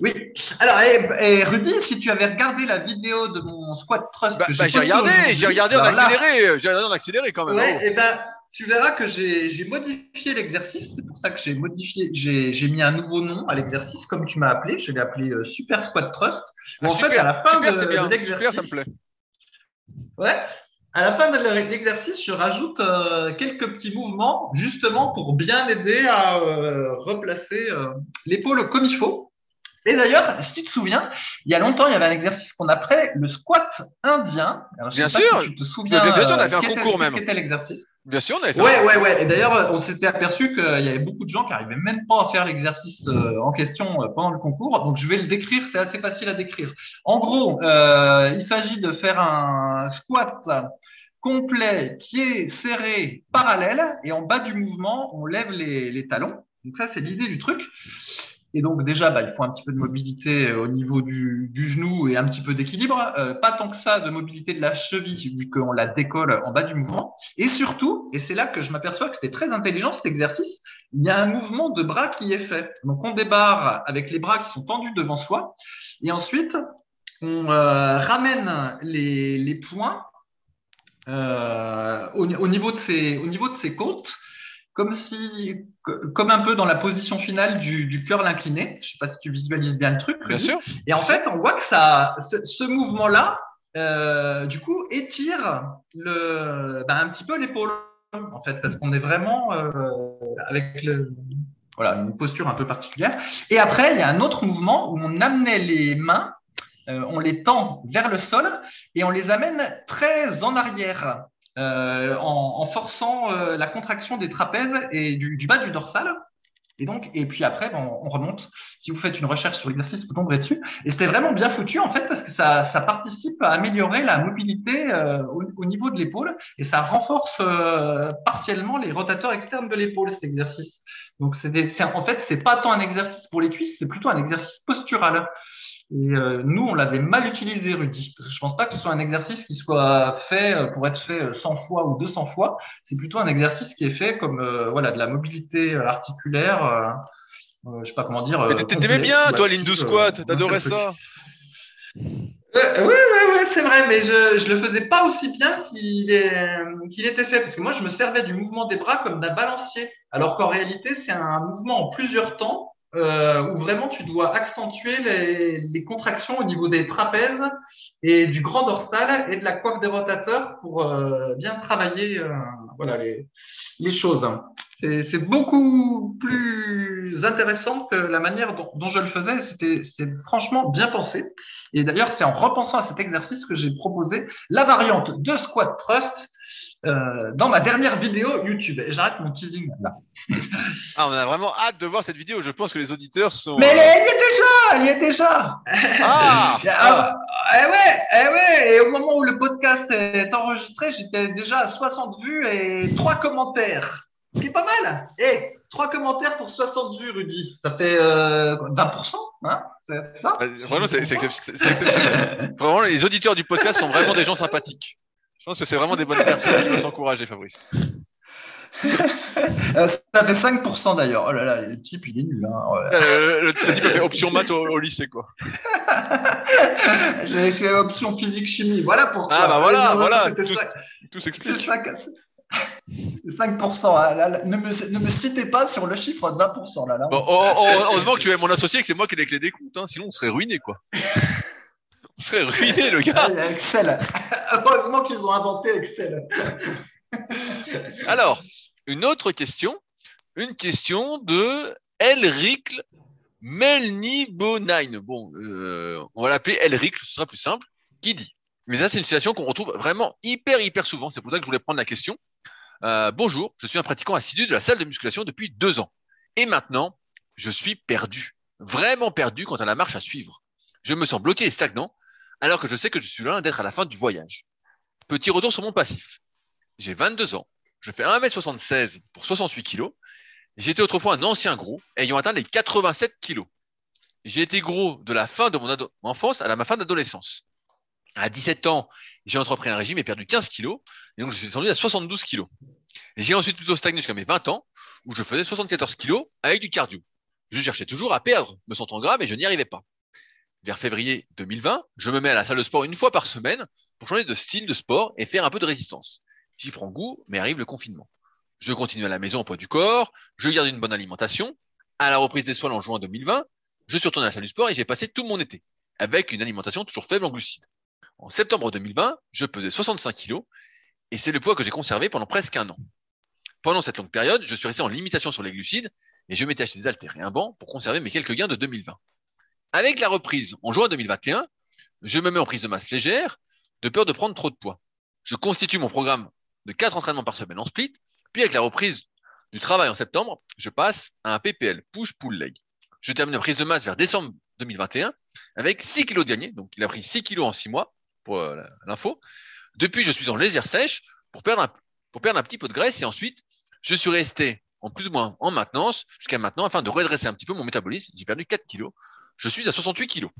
Oui. Alors, et, et, Rudy, si tu avais regardé la vidéo de mon squat trust, bah, bah j'ai regardé, j'ai regardé en accéléré, j'ai regardé en accéléré quand même. Ouais, oh. et ben tu verras que j'ai modifié l'exercice. C'est pour ça que j'ai modifié, j'ai mis un nouveau nom à l'exercice, comme tu m'as appelé. Je l'ai appelé euh, Super Squat Trust. Ah, en fait, à la fin de, l'exercice, super, ça me plaît. Ouais. À la fin de l'exercice, je rajoute euh, quelques petits mouvements, justement pour bien aider à euh, replacer l'épaule comme il faut. Et d'ailleurs, si tu te souviens, il y a longtemps, il y avait un exercice qu'on appelait le squat indien. bien sûr. tu te souviens. Bien sûr, on a fait un concours même. C'était l'exercice. Bien sûr, on avait fait. Ouais, ouais, ouais. Et d'ailleurs, on s'était aperçu qu'il y avait beaucoup de gens qui arrivaient même pas à faire l'exercice euh, en question euh, pendant le concours. Donc, je vais le décrire. C'est assez facile à décrire. En gros, euh, il s'agit de faire un squat complet, pieds serrés, parallèles, et en bas du mouvement, on lève les, les talons. Donc ça, c'est l'idée du truc. Et donc déjà, bah, il faut un petit peu de mobilité euh, au niveau du, du genou et un petit peu d'équilibre. Euh, pas tant que ça de mobilité de la cheville vu qu'on la décolle en bas du mouvement. Et surtout, et c'est là que je m'aperçois que c'était très intelligent cet exercice, il y a un mouvement de bras qui est fait. Donc on débarre avec les bras qui sont tendus devant soi. Et ensuite, on euh, ramène les, les poings euh, au, au, niveau de ses, au niveau de ses côtes comme si, comme un peu dans la position finale du, du curl incliné. Je sais pas si tu visualises bien le truc. Bien sûr. Et en fait, on voit que ça, ce, mouvement-là, euh, du coup, étire le, ben, un petit peu l'épaule, en fait, parce qu'on est vraiment euh, avec le, voilà, une posture un peu particulière. Et après, il y a un autre mouvement où on amenait les mains, euh, on les tend vers le sol et on les amène très en arrière. Euh, en, en, forçant euh, la contraction des trapèzes et du, du, bas du dorsal. Et donc, et puis après, bon, on remonte. Si vous faites une recherche sur l'exercice, vous tomberez dessus. Et c'était vraiment bien foutu en fait parce que ça, ça participe à améliorer la mobilité euh, au, au, niveau de l'épaule et ça renforce euh, partiellement les rotateurs externes de l'épaule cet exercice. Donc c'est en fait c'est pas tant un exercice pour les cuisses, c'est plutôt un exercice postural. Et euh, nous, on l'avait mal utilisé, Rudy, parce que je pense pas que ce soit un exercice qui soit fait euh, pour être fait 100 euh, fois ou 200 fois. C'est plutôt un exercice qui est fait comme voilà de la mobilité articulaire. Euh, je sais pas comment dire. Mais t'aimais bien, toi, l'Indu squat, t'adorais ça. oui, oui, oui, c'est vrai, mais je, je le faisais pas aussi bien qu'il qu'il était fait, parce que moi, je me servais du mouvement des bras comme d'un balancier, alors qu'en réalité, c'est un mouvement en plusieurs temps euh, où vraiment tu dois accentuer les, les, contractions au niveau des trapèzes et du grand dorsal et de la coiffe des rotateurs pour euh, bien travailler euh, voilà, les, les choses. C'est beaucoup plus intéressant que la manière dont, dont je le faisais. C'était franchement bien pensé. Et d'ailleurs, c'est en repensant à cet exercice que j'ai proposé la variante de squat thrust euh, dans ma dernière vidéo YouTube. Et j'arrête mon teasing là. ah, on a vraiment hâte de voir cette vidéo. Je pense que les auditeurs sont. Mais elle, y est déjà, elle y est déjà. Ah, ah. Eh ouais, eh ouais. Et au moment où le podcast est enregistré, j'étais déjà à 60 vues et 3 commentaires. Ce qui est pas mal. Eh, 3 commentaires pour 60 vues, Rudy. Ça fait euh, 20%, hein C'est ça? Vraiment, c'est exceptionnel. vraiment, les auditeurs du podcast sont vraiment des gens sympathiques. Je pense que c'est vraiment des bonnes personnes qui veulent t'encourager, Fabrice. Euh, ça fait 5% d'ailleurs. Oh là là, le type, il est nul. Hein. Oh euh, le, type a fait option maths au, lycée, quoi. J'avais fait option physique chimie. Voilà pourquoi. Ah bah voilà, voilà. Tout, tout s'explique. 5%. 5%. Hein. ne, me, ne, me, citez pas sur le chiffre de 20%. Là, là. Bon, oh, oh, heureusement que tu es mon associé et que c'est moi qui ai les clés des comptes. Hein, sinon, on serait ruiné, quoi. serait ruiné, le gars. Excel. Heureusement qu'ils ont inventé Excel. Alors, une autre question. Une question de Elric Melnibonaine. Bon, euh, on va l'appeler Elric, ce sera plus simple. Qui dit Mais ça, c'est une situation qu'on retrouve vraiment hyper, hyper souvent. C'est pour ça que je voulais prendre la question. Euh, bonjour, je suis un pratiquant assidu de la salle de musculation depuis deux ans. Et maintenant, je suis perdu. Vraiment perdu quant à la marche à suivre. Je me sens bloqué et stagnant, alors que je sais que je suis loin d'être à la fin du voyage. Petit retour sur mon passif. J'ai 22 ans, je fais 1m76 pour 68 kg. J'étais autrefois un ancien gros, ayant atteint les 87 kg. J'ai été gros de la fin de mon enfance à la ma fin d'adolescence. À 17 ans, j'ai entrepris un régime et perdu 15 kg, et donc je suis descendu à 72 kg. J'ai ensuite plutôt stagné jusqu'à mes 20 ans, où je faisais 74 kg avec du cardio. Je cherchais toujours à perdre, me sentant gras, mais je n'y arrivais pas. Vers février 2020, je me mets à la salle de sport une fois par semaine pour changer de style de sport et faire un peu de résistance. J'y prends goût, mais arrive le confinement. Je continue à la maison au poids du corps, je garde une bonne alimentation. À la reprise des soins en juin 2020, je suis retourné à la salle du sport et j'ai passé tout mon été, avec une alimentation toujours faible en glucides. En septembre 2020, je pesais 65 kg et c'est le poids que j'ai conservé pendant presque un an. Pendant cette longue période, je suis resté en limitation sur les glucides et je m'étais acheté des haltères et un banc pour conserver mes quelques gains de 2020. Avec la reprise en juin 2021, je me mets en prise de masse légère de peur de prendre trop de poids. Je constitue mon programme de quatre entraînements par semaine en split, puis avec la reprise du travail en septembre, je passe à un PPL, push pull leg. Je termine la prise de masse vers décembre 2021 avec 6 kilos de gagné, donc il a pris 6 kilos en 6 mois pour euh, l'info. Depuis, je suis en légère sèche pour perdre, un, pour perdre un petit peu de graisse et ensuite, je suis resté en plus ou moins en maintenance jusqu'à maintenant afin de redresser un petit peu mon métabolisme. J'ai perdu 4 kilos. Je suis à 68 kilos.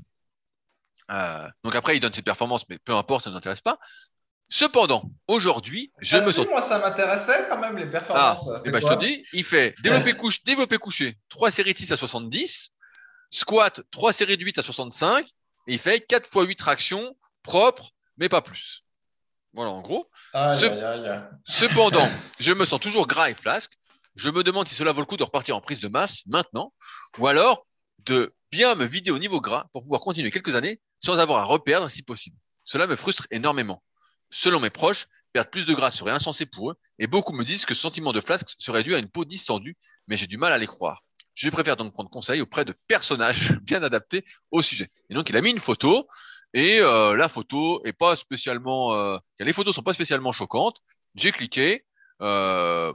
Euh, donc après, il donne ses performances, mais peu importe, ça ne nous intéresse pas. Cependant, aujourd'hui, je me sens. Moi, ça m'intéressait quand même les performances. Ah, et eh ben, je te dis, il fait développer couche, développer couché, 3 séries de 6 à 70, squat, 3 séries de 8 à 65, et il fait 4 x 8 tractions propres, mais pas plus. Voilà, en gros. Aïe. Cependant, je me sens toujours gras et flasque. Je me demande si cela vaut le coup de repartir en prise de masse maintenant, ou alors de bien me vider au niveau gras pour pouvoir continuer quelques années sans avoir à reperdre si possible. Cela me frustre énormément. Selon mes proches, perdre plus de gras serait insensé pour eux, et beaucoup me disent que ce sentiment de flasque serait dû à une peau distendue, mais j'ai du mal à les croire. Je préfère donc prendre conseil auprès de personnages bien adaptés au sujet. Et donc il a mis une photo, et euh, la photo est pas spécialement, euh, les photos sont pas spécialement choquantes. J'ai cliqué, euh,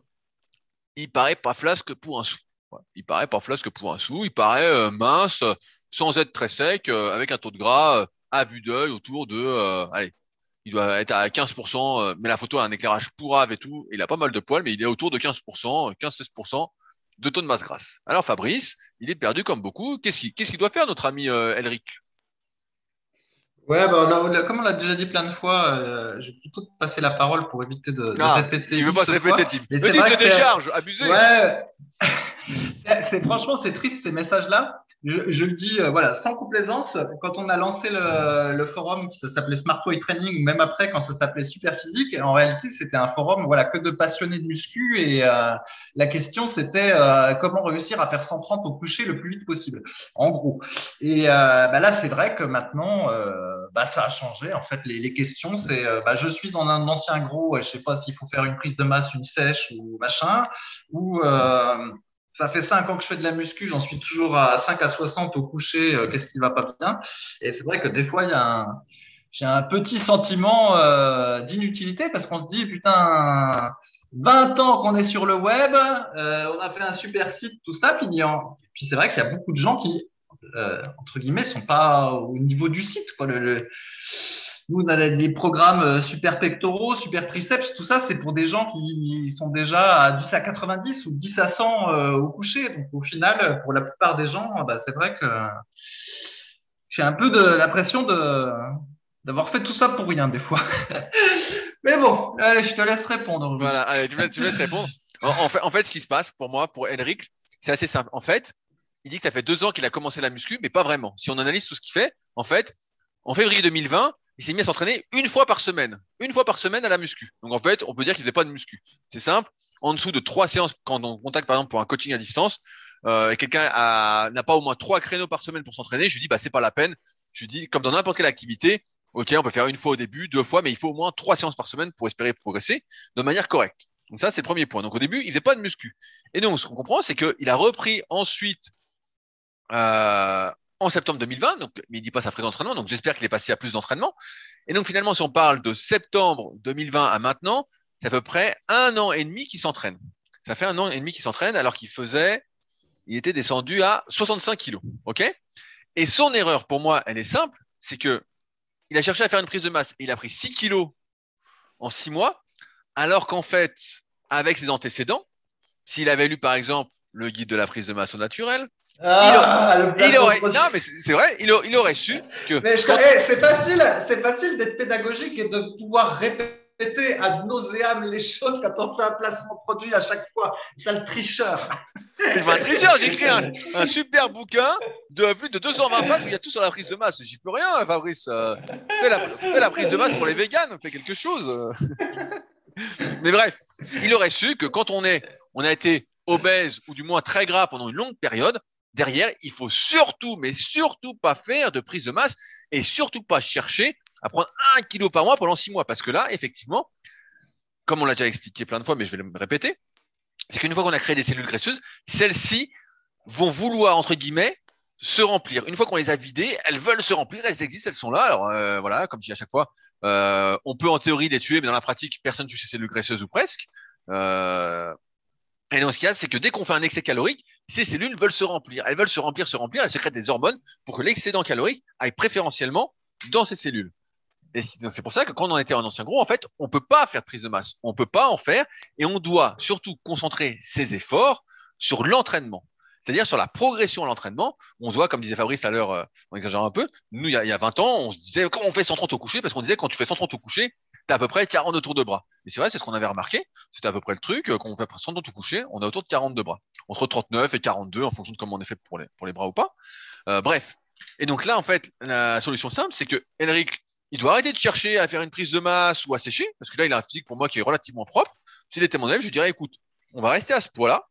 il paraît pas flasque pour un sou. Il paraît pas flasque pour un sou. Il paraît euh, mince, sans être très sec, euh, avec un taux de gras à vue d'œil autour de, allez, il doit être à 15%, mais la photo a un éclairage pourrave et tout. Il a pas mal de poils, mais il est autour de 15%, 15-16% de taux de masse grasse. Alors Fabrice, il est perdu comme beaucoup. Qu'est-ce qu'il doit faire, notre ami Elric? Ouais, bah, comme on l'a déjà dit plein de fois, euh, je vais plutôt te passer la parole pour éviter de, de Ah, répéter. Il veut pas se répéter, le type. Se que- décharge, abusé. Ouais. C'est- franchement c'est triste ces messages-là. Je, le dis euh, voilà sans complaisance. Quand on a lancé le, forum qui s'appelait Smart Way Training ou même après quand ça s'appelait Super Physique, en réalité c'était un forum voilà que de passionnés de muscu et euh, la question c'était euh, comment réussir à faire 130 au coucher le plus vite possible. En gros. Et bah là c'est vrai que maintenant bah ça a changé. En fait les, questions c'est bah je suis en un ancien gros et je sais pas s'il faut faire une prise de masse, une sèche ou machin ou ça fait 5 ans que je fais de la muscu, j'en suis toujours à 5 à 60 au coucher, euh, qu'est-ce qui va pas bien Et c'est vrai que des fois, il y a un, j'ai un petit sentiment euh, d'inutilité parce qu'on se dit, putain, 20 ans qu'on est sur le web, euh, on a fait un super site, tout ça, puis, puis c'est vrai qu'il y a beaucoup de gens qui, euh, entre guillemets, sont pas au niveau du site. Quoi. Le, le- nous, on a des programmes euh, super pectoraux, super triceps, tout ça, c'est pour des gens qui sont déjà à 10 à 90 ou 10 à 100 euh, au coucher. Donc, au final, pour la plupart des gens, bah, c'est vrai que j'ai un peu de l'impression de d'avoir fait tout ça pour rien des fois. Mais bon, allez, je te laisse répondre. Voilà, allez, tu me, tu me laisses répondre. En, fait, en fait, ce qui se passe pour moi, pour Elric, c'est assez simple. En fait, il dit que ça fait deux ans qu'il a commencé la muscu, mais pas vraiment. Si on analyse tout ce qu'il fait, en fait, en février 2020, il s'est mis à s'entraîner une fois par semaine. Une fois par semaine à la muscu. Donc en fait, on peut dire qu'il faisait pas de muscu. C'est simple. En dessous de trois séances, quand on contacte par exemple pour un coaching à distance, euh, et quelqu'un n'a pas au moins trois créneaux par semaine pour s'entraîner, je lui dis bah c'est pas la peine. Je lui dis comme dans n'importe quelle activité, ok, on peut faire une fois au début, deux fois, mais il faut au moins trois séances par semaine pour espérer progresser de manière correcte. Donc ça c'est le premier point. Donc au début il faisait pas de muscu. Et donc ce qu'on comprend c'est qu'il a repris ensuite euh, en septembre 2020, donc mais il dit pas sa fréquence d'entraînement, donc j'espère qu'il est passé à plus d'entraînement. Et donc finalement, si on parle de septembre 2020 à maintenant, c'est à peu près un an et demi qu'il s'entraîne. Ça fait un an et demi qu'il s'entraîne alors qu'il faisait, il était descendu à 65 kilos, ok? Et son erreur pour moi, elle est simple, c'est que il a cherché à faire une prise de masse et il a pris 6 kilos en 6 mois, alors qu'en fait, avec ses antécédents, s'il avait lu par exemple le guide de la prise de masse au naturel, Ah, le il aurait, non mais c'est c'est vrai, il, a- il aurait su que eh, c'est facile, c'est facile d'être pédagogique et de pouvoir répéter ad nauseam les choses quand on fait un placement de produit à chaque fois. Sale tricheur. Je suis un tricheur, j'ai écrit un, un super bouquin de plus de 220 pages où il y a tout sur la prise de masse. J'y peux rien, Fabrice. Euh, fais, la, fais la prise de masse pour les véganes, fais quelque chose. Mais bref, il aurait su que quand on est, on a été obèse ou du moins très gras pendant une longue période, derrière, il faut surtout, mais surtout pas faire de prise de masse et surtout pas chercher à prendre un kilo par mois pendant six mois. Parce que là, effectivement, comme on l'a déjà expliqué plein de fois, mais je vais le répéter, c'est qu'une fois qu'on a créé des cellules graisseuses, celles-ci vont vouloir, entre guillemets, se remplir. Une fois qu'on les a vidées, elles veulent se remplir, elles existent, elles sont là. Alors euh, voilà, comme je dis à chaque fois, euh, on peut en théorie les tuer, mais dans la pratique, personne ne tue ces cellules graisseuses ou presque. Euh, et dans ce cas, c'est que dès qu'on fait un excès calorique, ces cellules veulent se remplir. Elles veulent se remplir, se remplir, elles sécrètent des hormones pour que l'excédent calorique aille préférentiellement dans ces cellules. Et c'est donc pour ça que quand on était en ancien gros, en fait, on peut pas faire de prise de masse. On peut pas en faire et on doit surtout concentrer ses efforts sur l'entraînement. C'est-à-dire sur la progression à l'entraînement. On doit, comme disait Fabrice à l'heure, euh, on exagère un peu, nous, il y, a, il y a 20 ans, on se disait, comment on fait 130 au coucher? Parce qu'on disait, quand tu fais 130 au coucher, t'as à peu près 42 tours de bras. Et c'est vrai, c'est ce qu'on avait remarqué. C'était à peu près le truc. euh, Quand on fait 130 au coucher, on a autour de 42 bras. Entre 39 et 42, en fonction de comment on est fait pour les, pour les bras ou pas. Euh, bref. Et donc là, en fait, la solution simple, c'est que Henrik, il doit arrêter de chercher à faire une prise de masse ou à sécher, parce que là, il a un physique pour moi qui est relativement propre. S'il était mon élève, je dirais, écoute, on va rester à ce poids-là,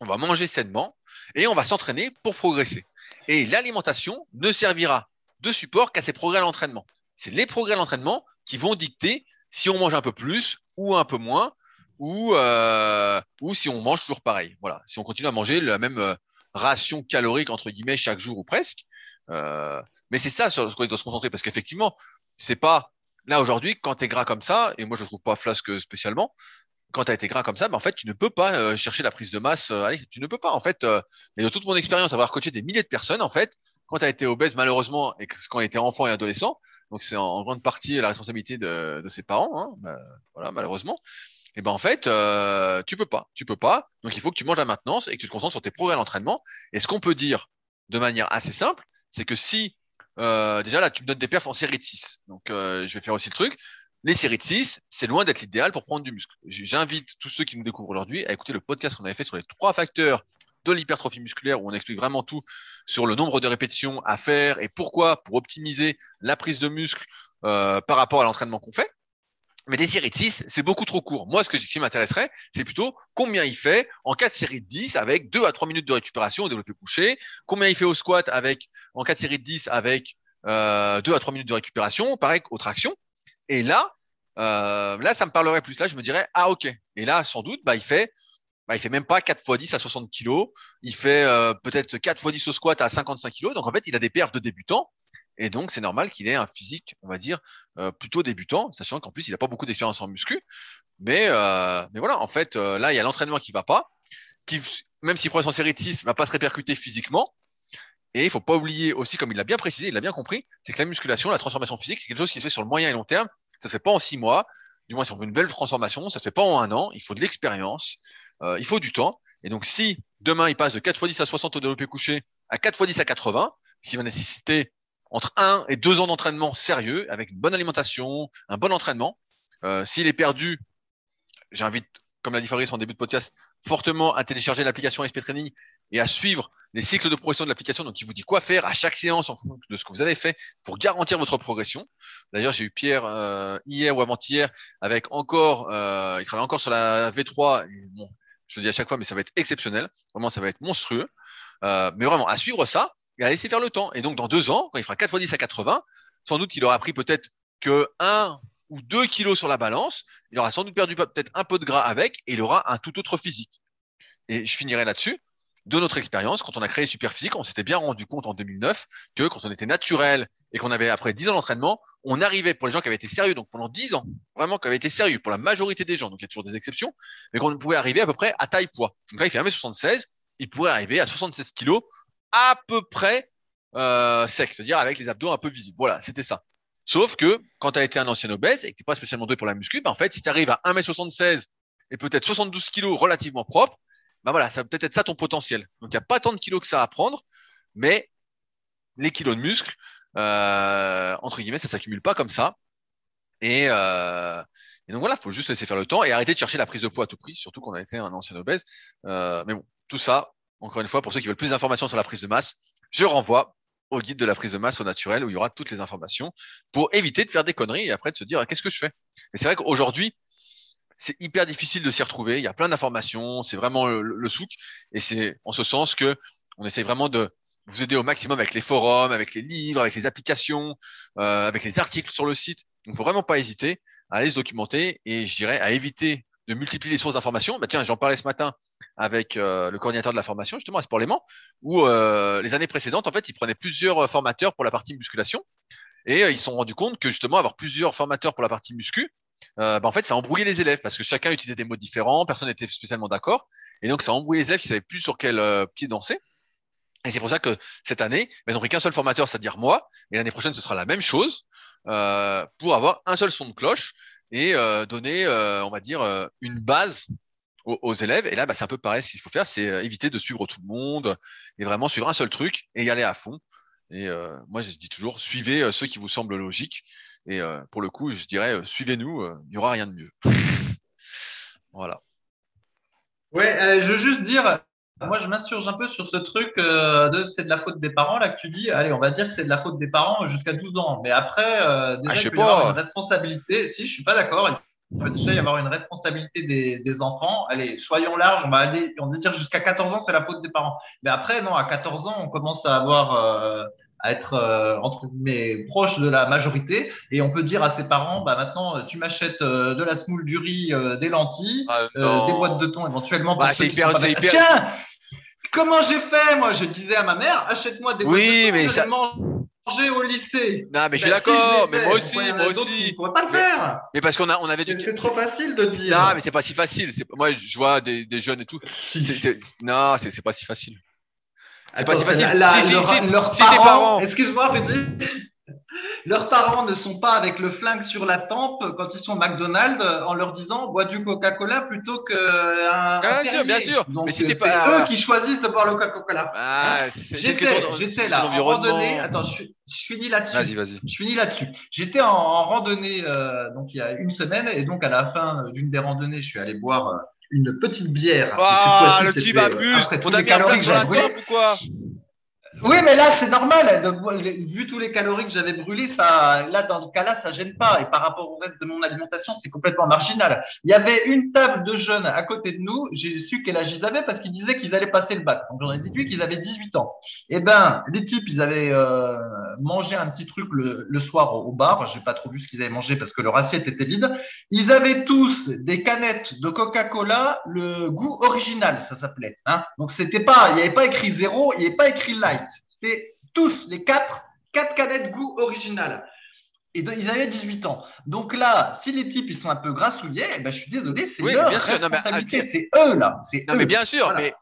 on va manger sainement et on va s'entraîner pour progresser. Et l'alimentation ne servira de support qu'à ces progrès à l'entraînement. C'est les progrès à l'entraînement qui vont dicter si on mange un peu plus ou un peu moins ou euh, ou si on mange toujours pareil. Voilà, si on continue à manger la même euh, ration calorique entre guillemets chaque jour ou presque. Euh, mais c'est ça sur ce qu'on doit se concentrer parce qu'effectivement, c'est pas là aujourd'hui quand tu es gras comme ça et moi je trouve pas flasque spécialement. Quand tu as été gras comme ça, ben en fait, tu ne peux pas chercher la prise de masse. Allez, tu ne peux pas. En fait, mais de toute mon expérience, avoir coaché des milliers de personnes, en fait, quand tu as été obèse malheureusement et quand tu était enfant et adolescent, donc c'est en, grande partie la responsabilité de, ses parents, hein, bah, voilà, malheureusement et ben en fait, euh, tu peux pas, tu peux pas. Donc il faut que tu manges la maintenance et que tu te concentres sur tes progrès à l'entraînement. Et ce qu'on peut dire de manière assez simple, c'est que si euh, déjà là tu me donnes des perfs en série de 6, donc euh, je vais faire aussi le truc. Les séries de 6, c'est loin d'être l'idéal pour prendre du muscle. J'invite tous ceux qui nous découvrent aujourd'hui à écouter le podcast qu'on avait fait sur les trois facteurs de l'hypertrophie musculaire où on explique vraiment tout sur le nombre de répétitions à faire et pourquoi pour optimiser la prise de muscle euh, par rapport à l'entraînement qu'on fait. Mais des séries de 6, c'est beaucoup trop court. Moi, ce, que, ce qui m'intéresserait, c'est plutôt combien il fait en cas de série de 10 avec 2 à 3 minutes de récupération au développé couché, combien il fait au squat avec en cas de série de 10 avec euh, 2 à 3 minutes de récupération, pareil aux tractions. Et là, euh, là, ça me parlerait plus. Là, je me dirais, ah ok. Et là, sans doute, bah, il fait bah, il fait même pas 4 x 10 à 60 kg. Il fait euh, peut-être 4 x 10 au squat à 55 kg. Donc en fait, il a des perfs de débutant. Et donc, c'est normal qu'il ait un physique, on va dire, euh, plutôt débutant, sachant qu'en plus, il n'a pas beaucoup d'expérience en muscu. Mais, euh, mais voilà, en fait, euh, là, il y a l'entraînement qui va pas, qui, même s'il prend son série de 6, va pas se répercuter physiquement. Et il faut pas oublier aussi, comme il l'a bien précisé, il l'a bien compris, c'est que la musculation, la transformation physique, c'est quelque chose qui se fait sur le moyen et long terme. Ça se fait pas en six mois. Du moins, si on veut une belle transformation, ça se fait pas en un an. Il faut de l'expérience. Il faut du temps. Et donc, si demain, il passe de 4 x 10 à 60 au développé couché à 4 x 10 à 80, s'il va nécessiter entre un et deux ans d'entraînement sérieux, avec une bonne alimentation, un bon entraînement. Euh, S'il est perdu, j'invite, comme l'a dit Fabrice en début de podcast, fortement à télécharger l'application SP Training et à suivre les cycles de progression de l'application. Donc, il vous dit quoi faire à chaque séance en fonction de ce que vous avez fait pour garantir votre progression. D'ailleurs, j'ai eu Pierre euh, hier ou avant-hier avec encore, euh, il travaille encore sur la V3. Bon, je le dis à chaque fois, mais ça va être exceptionnel. Vraiment, ça va être monstrueux. Euh, mais vraiment, à suivre ça, il a laissé faire le temps. Et donc, dans deux ans, quand il fera 4 x 10 à 80, sans doute qu'il aura pris peut-être que 1 ou 2 kilos sur la balance. Il aura sans doute perdu peut-être un peu de gras avec et il aura un tout autre physique. Et je finirai là-dessus. De notre expérience, quand on a créé Superphysique, on s'était bien rendu compte en 2009 que quand on était naturel et qu'on avait après 10 ans d'entraînement, on arrivait pour les gens qui avaient été sérieux, donc pendant 10 ans, vraiment qui avaient été sérieux pour la majorité des gens, donc il y a toujours des exceptions, mais qu'on pouvait arriver à peu près à taille poids. Donc là, il fait 1m76, il pourrait arriver à 76 kilos à peu près euh, sec, c'est-à-dire avec les abdos un peu visibles. Voilà, c'était ça. Sauf que quand tu as été un ancien obèse et que tu pas spécialement doué pour la muscu, ben en fait, si tu arrives à 1m76 et peut-être 72 kg relativement propre, ben voilà, ça peut-être être ça ton potentiel. Donc il n'y a pas tant de kilos que ça à prendre, mais les kilos de muscle, euh, entre guillemets, ça s'accumule pas comme ça. Et, euh, donc voilà, faut juste laisser faire le temps et arrêter de chercher la prise de poids à tout prix, surtout qu'on a été un ancien obèse. Euh, mais bon, tout ça, encore une fois, pour ceux qui veulent plus d'informations sur la prise de masse, je renvoie au guide de la prise de masse au naturel où il y aura toutes les informations pour éviter de faire des conneries et après de se dire qu'est-ce que je fais? Et c'est vrai qu'aujourd'hui, c'est hyper difficile de s'y retrouver. Il y a plein d'informations, c'est vraiment le, souk et c'est en ce sens que on essaie vraiment de vous aider au maximum avec les forums, avec les livres, avec les applications, euh, avec les articles sur le site. Donc, faut vraiment pas hésiter à aller se documenter et je dirais à éviter de multiplier les sources d'informations. Bah tiens, j'en parlais ce matin avec euh, le coordinateur de la formation, justement à Sport Léman, où euh, les années précédentes, en fait, ils prenaient plusieurs euh, formateurs pour la partie musculation, et ils se sont rendus compte que justement avoir plusieurs formateurs pour la partie muscu, bah, en fait, ça embrouillait les élèves parce que chacun utilisait des mots différents, personne n'était spécialement d'accord, et donc ça embrouillait les élèves qui savaient plus sur quel pied danser. Et c'est pour ça que cette année, bah, ils n'ont pris qu'un seul formateur, c'est-à-dire moi, et l'année prochaine ce sera la même chose pour avoir un seul son de cloche et euh, donner, euh, on va dire, euh, une base aux, élèves. Et là, bah, c'est un peu pareil. Ce qu'il faut faire, c'est éviter de suivre tout le monde et vraiment suivre un seul truc et y aller à fond. Et moi, je dis toujours, suivez ceux qui vous semblent logiques. Et pour le coup, je dirais, suivez-nous, il n'y aura rien de mieux. voilà. Ouais, je veux juste dire, moi, je m'insurge un peu sur ce truc euh, de c'est de la faute des parents là que tu dis. Allez, on va dire que c'est de la faute des parents jusqu'à 12 ans. Mais après, euh, déjà, ah, il peut y avoir une responsabilité. Si, je suis pas d'accord. Il peut déjà y avoir une responsabilité des, des enfants. Allez, soyons larges, on va aller, on va dire jusqu'à 14 ans, c'est la faute des parents. Mais après, non, à 14 ans, on commence à avoir, euh, à être euh, entre guillemets proche de la majorité et on peut dire à ses parents bah maintenant tu m'achètes euh, de la semoule du riz euh, des lentilles Ah, euh, des boîtes de thon éventuellement Bah, c'est hyper- pas hyper- tiens comment j'ai fait moi? Je disais à ma mère achète-moi des Oui, boîtes de thon mais ça- manger au lycée Non, mais je suis Ben, d'accord, si, mais moi aussi, moi aussi. pourraient pas le Mais- faire Mais parce qu'on a, on avait du. c'est trop facile de dire Non, mais c'est pas si facile. C'est moi, je vois des, des jeunes et tout. Si. Non, c'est c'est pas si facile. C'est pas si facile. la- si, si, leur- si, leurs si tes parents. Excuse-moi. Leurs parents ne sont pas avec le flingue sur la tempe quand ils sont au McDonald's en leur disant bois du Coca-Cola plutôt que un. Bien sûr, bien sûr. Donc, Mais euh, pas- eux qui choisissent de boire le Coca-Cola. Ah, une J'étais, là en randonnée. Attends, je, je finis là-dessus. Vas-y, vas-y. Je finis là-dessus. J'étais en, en randonnée euh, donc il y a une semaine et donc à la fin d'une des randonnées, je suis allé boire euh, une petite bière. Ah, le type abuse. On les mis un que sur la ou quoi? Oui, mais là, c'est normal. Vu tous les calories que j'avais brûlées, ça, là, dans le cas-là, ça gêne pas. Et par rapport au reste de mon alimentation, c'est complètement marginal. Il y avait une table de jeunes à côté de nous. J'ai su quel âge ils avaient parce qu'ils disaient qu'ils allaient passer le bac. Donc, j'en ai déduit qu'ils avaient 18 ans. Eh ben, les types, ils avaient euh, mangé un petit truc le, soir au, au bar. J'ai pas trop vu ce qu'ils avaient mangé parce que leur assiette était vide. Ils avaient tous des canettes de Coca-Cola, le goût original, ça s'appelait. Hein Donc, c'était pas, il n'y avait pas écrit zéro, il n'y avait pas écrit light. C'était tous les quatre, quatre canettes goût original. Et de- ils avaient 18 ans. Donc là, si les types ils sont un peu grassouillés, eh ben, je suis désolé, c'est Oui, leur bien sûr. Non, mais, responsabilité. C'est eux là. C'est Non, eux. mais bien sûr, Voilà. mais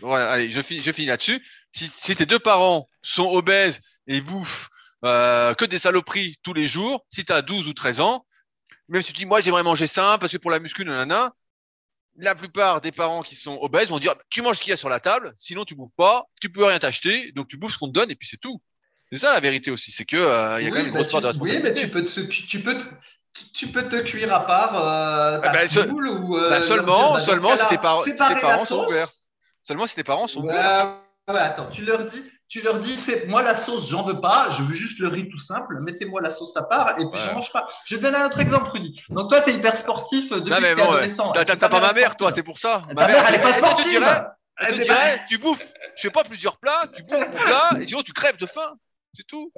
voilà, allez, je finis, je finis là-dessus. Si, si tes deux parents sont obèses et bouffent euh, que des saloperies tous les jours, si tu as 12 ou 13 ans, même si tu dis moi j'aimerais manger sain parce que pour la muscu, nanana, la plupart des parents qui sont obèses vont dire tu manges ce qu'il y a sur la table, sinon tu bouffes pas, tu peux rien t'acheter, donc tu bouffes ce qu'on te donne et puis c'est tout. C'est ça la vérité aussi, c'est que euh, il y a Oui, quand même une bah, grosse part de tu- Oui, mais responsabilité. tu peux te, tu peux te, tu peux te cuire à part euh, ta Ah bah, ou euh, Bah, seulement, bah, seulement si tes, par- si tes parents sont ouverts. Seulement si tes parents sont ouverts. ouais, attends, tu leur dis, tu leur dis, c'est moi la sauce, j'en veux pas, je veux juste le riz tout simple, mettez-moi la sauce à part et puis Ouais. j'en mange pas. Je vais te donner un autre exemple, Rudy. Donc toi, t'es hyper sportif euh, depuis que bon, adolescent. t'as pas ma mère, toi, c'est pour ça. Ta Ma mère, elle est pas sportive. dirait, Elle te dirait, tu bouffes, je fais pas plusieurs plats, tu bouffes plat, et sinon tu crèves de faim. C'est tout.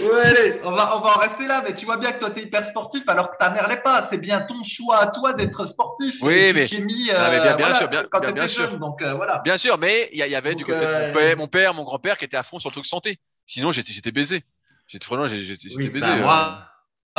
Ouais, on va, on va en rester là, mais tu vois bien que toi, t'es hyper sportif alors que ta mère l'est pas. C'est bien ton choix à toi d'être sportif. Oui, tu mais- es mis, mais bien- bien voilà, sûr, bien- quand bien- sûr. jeune, donc euh, voilà. Bien sûr, mais il y, avait du côté de euh, mon père, mon père, mon grand-père qui était à fond sur le truc santé. Sinon, j'étais, baisé. J'étais vraiment, j'ai- j'étais, Oui, baisé. bah, euh. moi,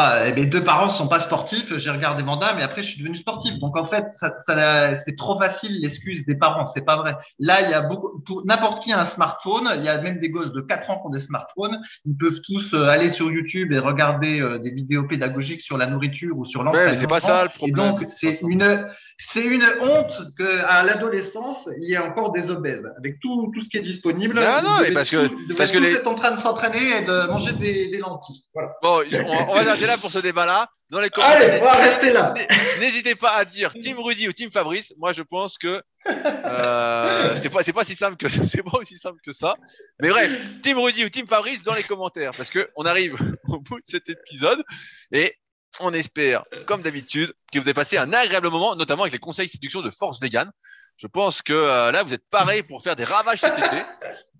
ah, et mes deux parents sont pas sportifs. J'ai regardé Manda, mais après, je suis devenu sportif. Donc, en fait, ça, ça, c'est trop facile l'excuse des parents. C'est pas vrai. Là, il y a beaucoup, pour n'importe qui a un smartphone. Il y a même des gosses de 4 ans qui ont des smartphones. Ils peuvent tous euh, aller sur YouTube et regarder euh, des vidéos pédagogiques sur la nourriture ou sur Ouais, l'entraînement. mais c'est pas ça le Et problème. donc, C'est une, c'est une honte que à l'adolescence, il y ait encore des obèses. Avec tout, tout ce qui est disponible. Ah vous non, mais parce que- parce que les- être en train de s'entraîner et de manger des, des lentilles. Voilà. Bon, on, on va s'arrêter là pour ce débat-là. Dans les commentaires, Allez, on va rester là. n'hé- n'hésitez pas à dire Team Rudy ou Team Fabrice. Moi, je pense que euh, c'est pas, c'est pas si simple que, c'est pas aussi simple que ça. Mais bref, Team Rudy ou Team Fabrice dans les commentaires, parce que on arrive au bout de cet épisode et on espère, comme d'habitude, que vous avez passé un agréable moment, notamment avec les conseils séduction de Force Vegan. Je pense que euh, là, vous êtes parés pour faire des ravages cet été.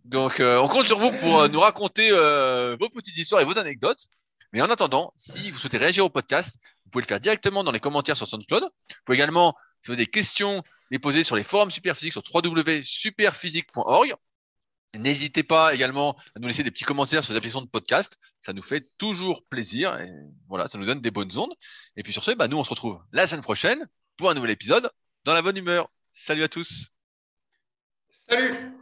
Donc, euh, on compte sur vous pour euh, nous raconter euh, vos petites histoires et vos anecdotes. Mais en attendant, si vous souhaitez réagir au podcast, vous pouvez le faire directement dans les commentaires sur SoundCloud. Vous pouvez également, si vous avez des questions, les poser sur les forums Superphysique sur www.superphysique.org. N'hésitez pas également à nous laisser des petits commentaires sur les applications de podcast. Ça nous fait toujours plaisir et voilà, ça nous donne des bonnes ondes. Et puis sur ce, bah, nous on se retrouve la semaine prochaine pour un nouvel épisode dans la bonne humeur. Salut à tous. Salut